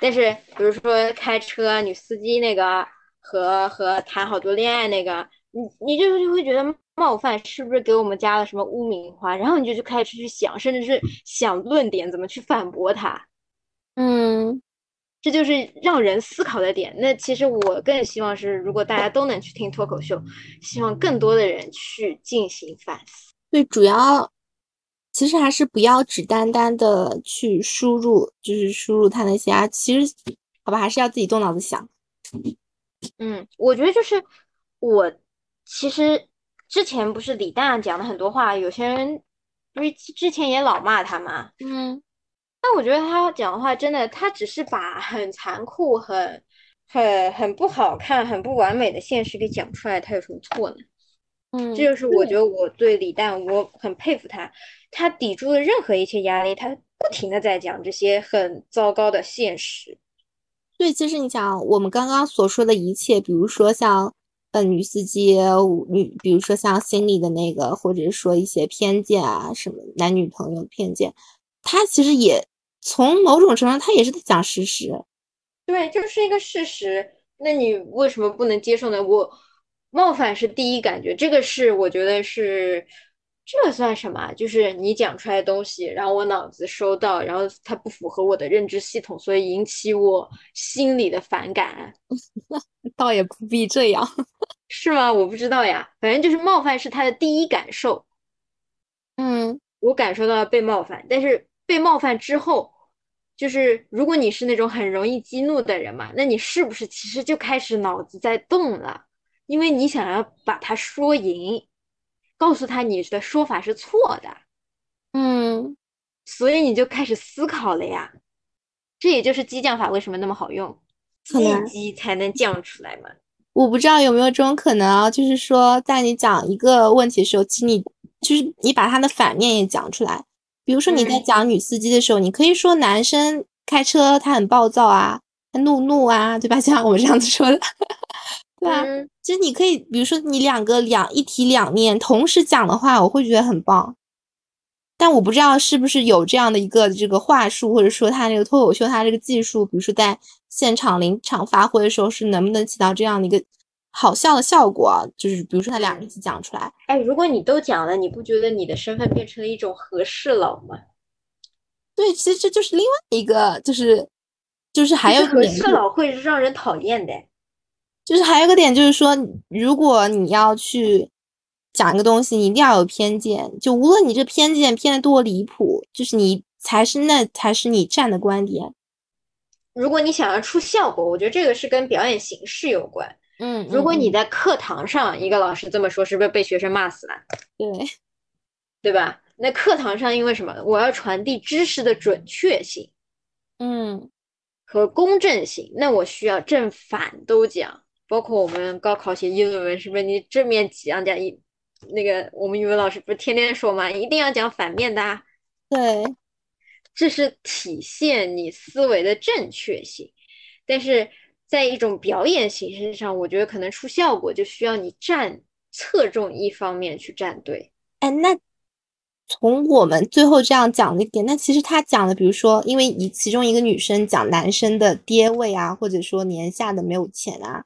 但是比如说开车女司机那个和和谈好多恋爱那个，你你就就会觉得冒犯，是不是给我们加了什么污名化？然后你就就开始去想，甚至是想论点怎么去反驳他。
嗯。
这就是让人思考的点。那其实我更希望是，如果大家都能去听脱口秀，希望更多的人去进行反思。
最主要其实还是不要只单单的去输入，就是输入他那些啊。其实好吧，还是要自己动脑子想。
嗯，我觉得就是我其实之前不是李诞讲了很多话，有些人不是之前也老骂他嘛？
嗯。
但我觉得他讲的话真的，他只是把很残酷、很、很、很不好看、很不完美的现实给讲出来，他有什么错呢？
嗯，
这就是我觉得我对李诞，我很佩服他，他抵住了任何一切压力，他不停的在讲这些很糟糕的现实。
对，其实你想，我们刚刚所说的一切，比如说像呃女司机女，比如说像心理的那个，或者说一些偏见啊，什么男女朋友偏见，他其实也。从某种程度上，他也是在讲事实，
对，就是一个事实。那你为什么不能接受呢？我冒犯是第一感觉，这个是我觉得是这算什么？就是你讲出来的东西，然后我脑子收到，然后它不符合我的认知系统，所以引起我心里的反感。
倒也不必这样，
是吗？我不知道呀，反正就是冒犯是他的第一感受。
嗯，
我感受到了被冒犯，但是被冒犯之后，就是如果你是那种很容易激怒的人嘛，那你是不是其实就开始脑子在动了？因为你想要把它说赢。告诉他你的说法是错的，
嗯，
所以你就开始思考了呀。这也就是激将法为什么那么好用，激才能降出来嘛。
我不知道有没有这种可能啊，就是说在你讲一个问题的时候，其实你就是你把它的反面也讲出来。比如说你在讲女司机的时候，你可以说男生开车他很暴躁啊，他怒怒啊，对吧？像我这样子说的。对啊，其实你可以，比如说你两个两一体两面同时讲的话，我会觉得很棒。但我不知道是不是有这样的一个这个话术，或者说他这个脱口秀他这个技术，比如说在现场临场发挥的时候，是能不能起到这样的一个好笑的效果？就是比如说他俩一起讲出来。
哎，如果你都讲了，你不觉得你的身份变成了一种和事佬吗？
对，其实这就是另外一个，就是就是还有
和事佬会让人讨厌的。
就是还有个点，就是说，如果你要去讲一个东西，你一定要有偏见。就无论你这偏见偏的多离谱，就是你才是那才是你站的观点。
如果你想要出效果，我觉得这个是跟表演形式有关。
嗯，
如果你在课堂上一个老师这么说，是不是被学生骂死了？
对，
对吧？那课堂上因为什么？我要传递知识的准确性，
嗯，
和公正性，那我需要正反都讲。包括我们高考写议论文，是不是你正面讲讲一那个我们语文老师不是天天说嘛，一定要讲反面的。
对，
这是体现你思维的正确性。但是在一种表演形式上，我觉得可能出效果就需要你站侧重一方面去站队。
哎，那从我们最后这样讲的点，那其实他讲的，比如说，因为一其中一个女生讲男生的爹味啊，或者说年下的没有钱啊。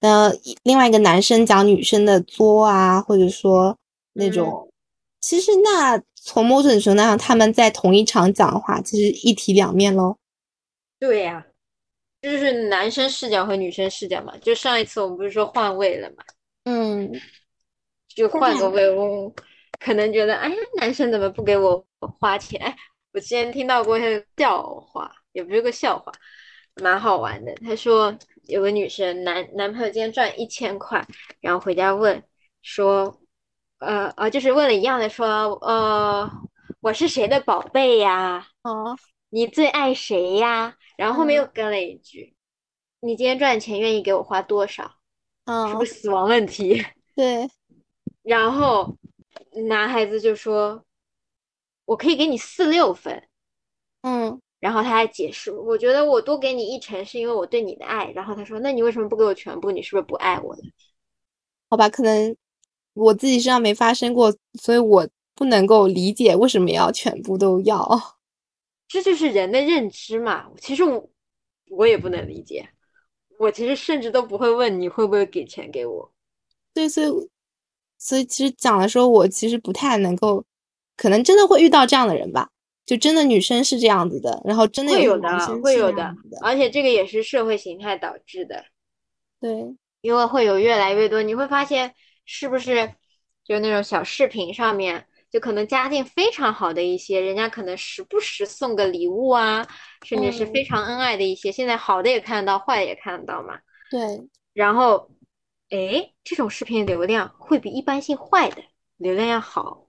呃，另外一个男生讲女生的作啊，或者说那种，其实那从某种程度上，他们在同一场讲的话，其实一体两面喽。
对呀，就是男生视角和女生视角嘛。就上一次我们不是说换位了嘛？
嗯，
就换个位，我可能觉得，哎，男生怎么不给我花钱？哎，我之前听到过一个笑话，也不是个笑话，蛮好玩的。他说。有个女生，男男朋友今天赚一千块，然后回家问说，呃呃，就是问了一样的，说，呃，我是谁的宝贝呀？
哦，
你最爱谁呀？然后后面又跟了一句，你今天赚钱愿意给我花多少？
嗯，
是不是死亡问题？
对。
然后男孩子就说，我可以给你四六分。
嗯。
然后他还解释，我觉得我多给你一成是因为我对你的爱。然后他说，那你为什么不给我全部？你是不是不爱我了？
好吧，可能我自己身上没发生过，所以我不能够理解为什么要全部都要。
这就是人的认知嘛。其实我我也不能理解，我其实甚至都不会问你会不会给钱给我。
对，所以所以其实讲的时候，我其实不太能够，可能真的会遇到这样的人吧。就真的女生是这样子的，然后真的
有的会有
的，
而且这个也是社会形态导致的。
对，
因为会有越来越多，你会发现是不是？就那种小视频上面，就可能家境非常好的一些，人家可能时不时送个礼物啊，甚至是非常恩爱的一些。现在好的也看得到，坏的也看得到嘛。
对。
然后，哎，这种视频流量会比一般性坏的流量要好。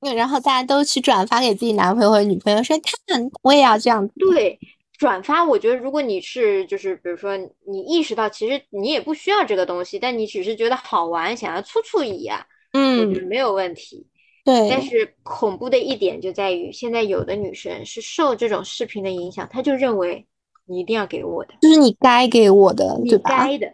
然后大家都去转发给自己男朋友或者女朋友，说看我也要这样。
对，转发，我觉得如果你是就是比如说你意识到其实你也不需要这个东西，但你只是觉得好玩，想要促促一啊，
嗯，
我觉得没有问题。
对。
但是恐怖的一点就在于，现在有的女生是受这种视频的影响，她就认为你一定要给我的，
就是你该给我的，
你该的。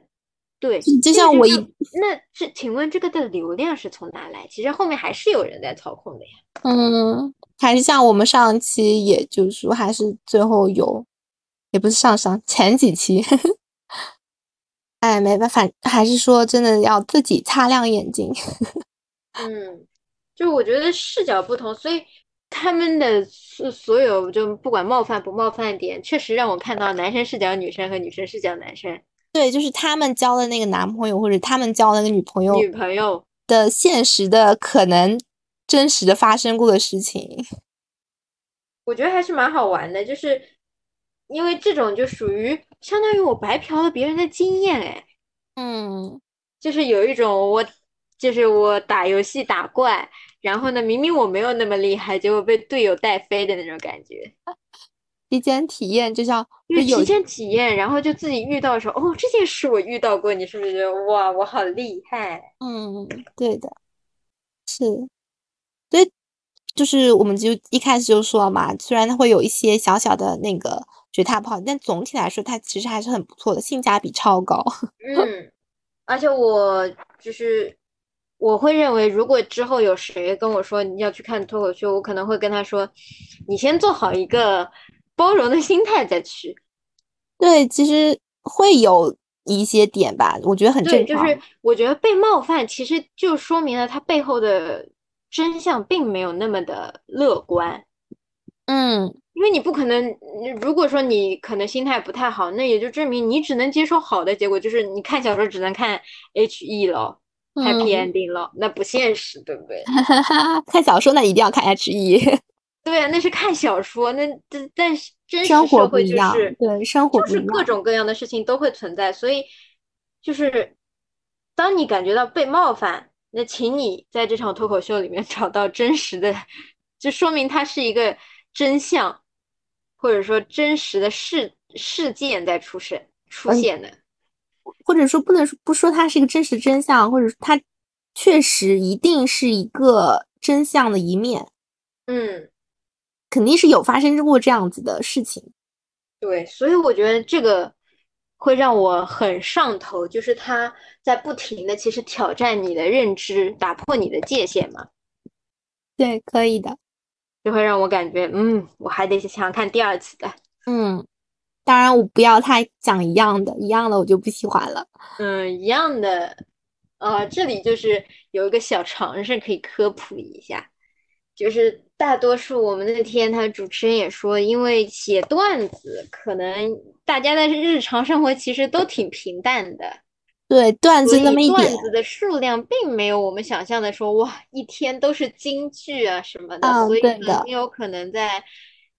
对，
就像我一
那这，请问这个的流量是从哪来？其实后面还是有人在操控的呀。
嗯，还是像我们上期，也就是说，还是最后有，也不是上上前几期。哎，没办法，还是说真的要自己擦亮眼睛。
嗯，就我觉得视角不同，所以他们的所所有就不管冒犯不冒犯点，确实让我看到男生视角女生和女生视角男生。
对，就是他们交的那个男朋友或者他们交的那个女朋友，
女朋友
的现实的可能真实的发生过的事情，
我觉得还是蛮好玩的，就是因为这种就属于相当于我白嫖了别人的经验，哎，
嗯，
就是有一种我。就是我打游戏打怪，然后呢，明明我没有那么厉害，结果被队友带飞的那种感觉。
提前体验就像
提前体验，然后就自己遇到的时候，哦，这件事我遇到过，你是不是觉得哇，我好厉害？
嗯，对的，是，所以就是我们就一开始就说了嘛，虽然它会有一些小小的那个觉得它不好，但总体来说它其实还是很不错的，性价比超高。
嗯，而且我就是。我会认为，如果之后有谁跟我说你要去看脱口秀，我可能会跟他说，你先做好一个包容的心态再去。
对，其实会有一些点吧，我觉得很正
常。就是我觉得被冒犯，其实就说明了他背后的真相并没有那么的乐观。
嗯，
因为你不可能，如果说你可能心态不太好，那也就证明你只能接受好的结果，就是你看小说只能看 H E 了。Happy ending 了，那不现实，对不对？
看小说那一定要看 H E。
对啊，那是看小说，那但但是真实
社
会就是
对生活
就是各种各样的事情都会存在，所以就是当你感觉到被冒犯，那请你在这场脱口秀里面 找到真实的，就说明它是一个真相，或者说真实的事事件在出生出现的。
或者说不能不说它是一个真实真相，或者说它确实一定是一个真相的一面，
嗯，
肯定是有发生过这样子的事情。
对，所以我觉得这个会让我很上头，就是他在不停的其实挑战你的认知，打破你的界限嘛。
对，可以的，
就会让我感觉，嗯，我还得想看第二次的，
嗯。当然，我不要太讲一样的，一样的我就不喜欢了。
嗯，一样的，呃，这里就是有一个小常识可以科普一下，就是大多数我们那天他主持人也说，因为写段子，可能大家的日常生活其实都挺平淡的。
对，段子那么一点，
段子的数量并没有我们想象的说哇，一天都是京剧啊什么的，所以很有可能在。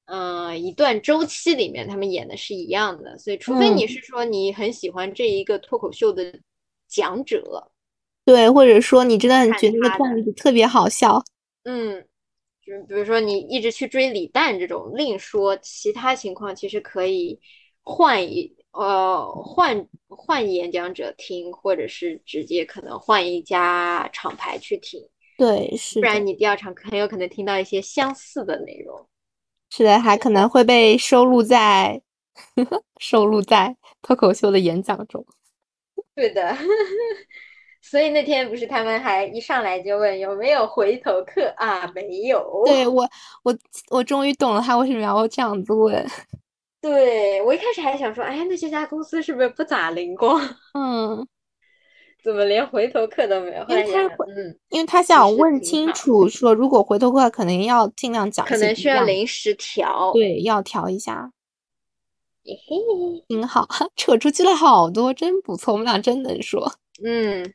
嗯，一段周期里面，他们演的是一样的，所以除非你是说你很喜欢这一个脱口秀的讲者，
对，或者说你真的很觉得那个段子特别好笑，
嗯，就比如说你一直去追李诞这种，另说其他情况，其实可以换一呃换换演讲者听，或者是直接可能换一家厂牌去听，
对，是，
不然你第二场很有可能听到一些相似的内容。
是的，还可能会被收录在 收录在脱口秀的演讲中。
对的，所以那天不是他们还一上来就问有没有回头客啊？没有。
对我，我我终于懂了他为什么要这样子问。
对我一开始还想说，哎，那这家公司是不是不咋灵光？
嗯。
怎么连回头客都没有？
因为他，
嗯，
因为他想问清楚，说如果回头客可能要尽量讲，
可能需要临时调，
对，要调一下。
嘿嘿，
挺好，扯出去了好多，真不错，我们俩真能说。
嗯，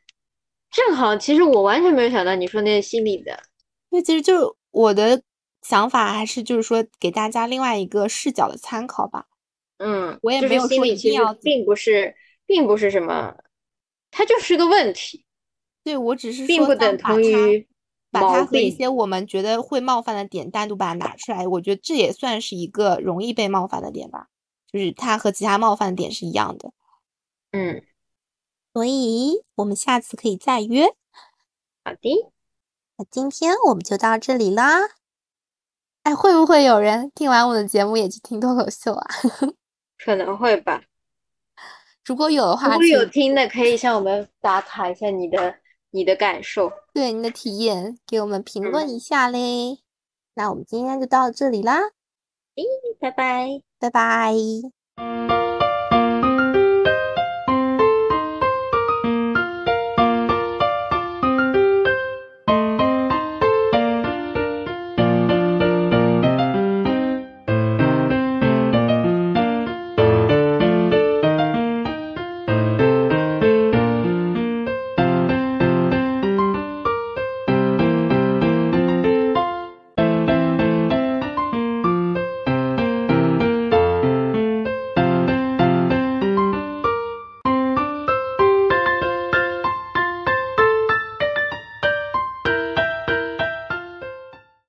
正好，其实我完全没有想到你说那个心理的，
那其实就我的想法还是就是说给大家另外一个视角的参考吧。
嗯，
我也没有说一定要，
并不是，并不是什么。它就是个问题，
对我只是
并不等同于
把它和一些我们觉得会冒犯的点单独把它拿出来，我觉得这也算是一个容易被冒犯的点吧，就是它和其他冒犯的点是一样的。
嗯，
所以我们下次可以再约。
好的，
那今天我们就到这里啦。哎，会不会有人听完我的节目也去听脱口秀啊？
可能会吧。
如果有的话，
如果有听的，可以向我们打卡一下你的你的感受，
对你的体验，给我们评论一下嘞。那我们今天就到这里啦，
诶，拜拜，
拜拜。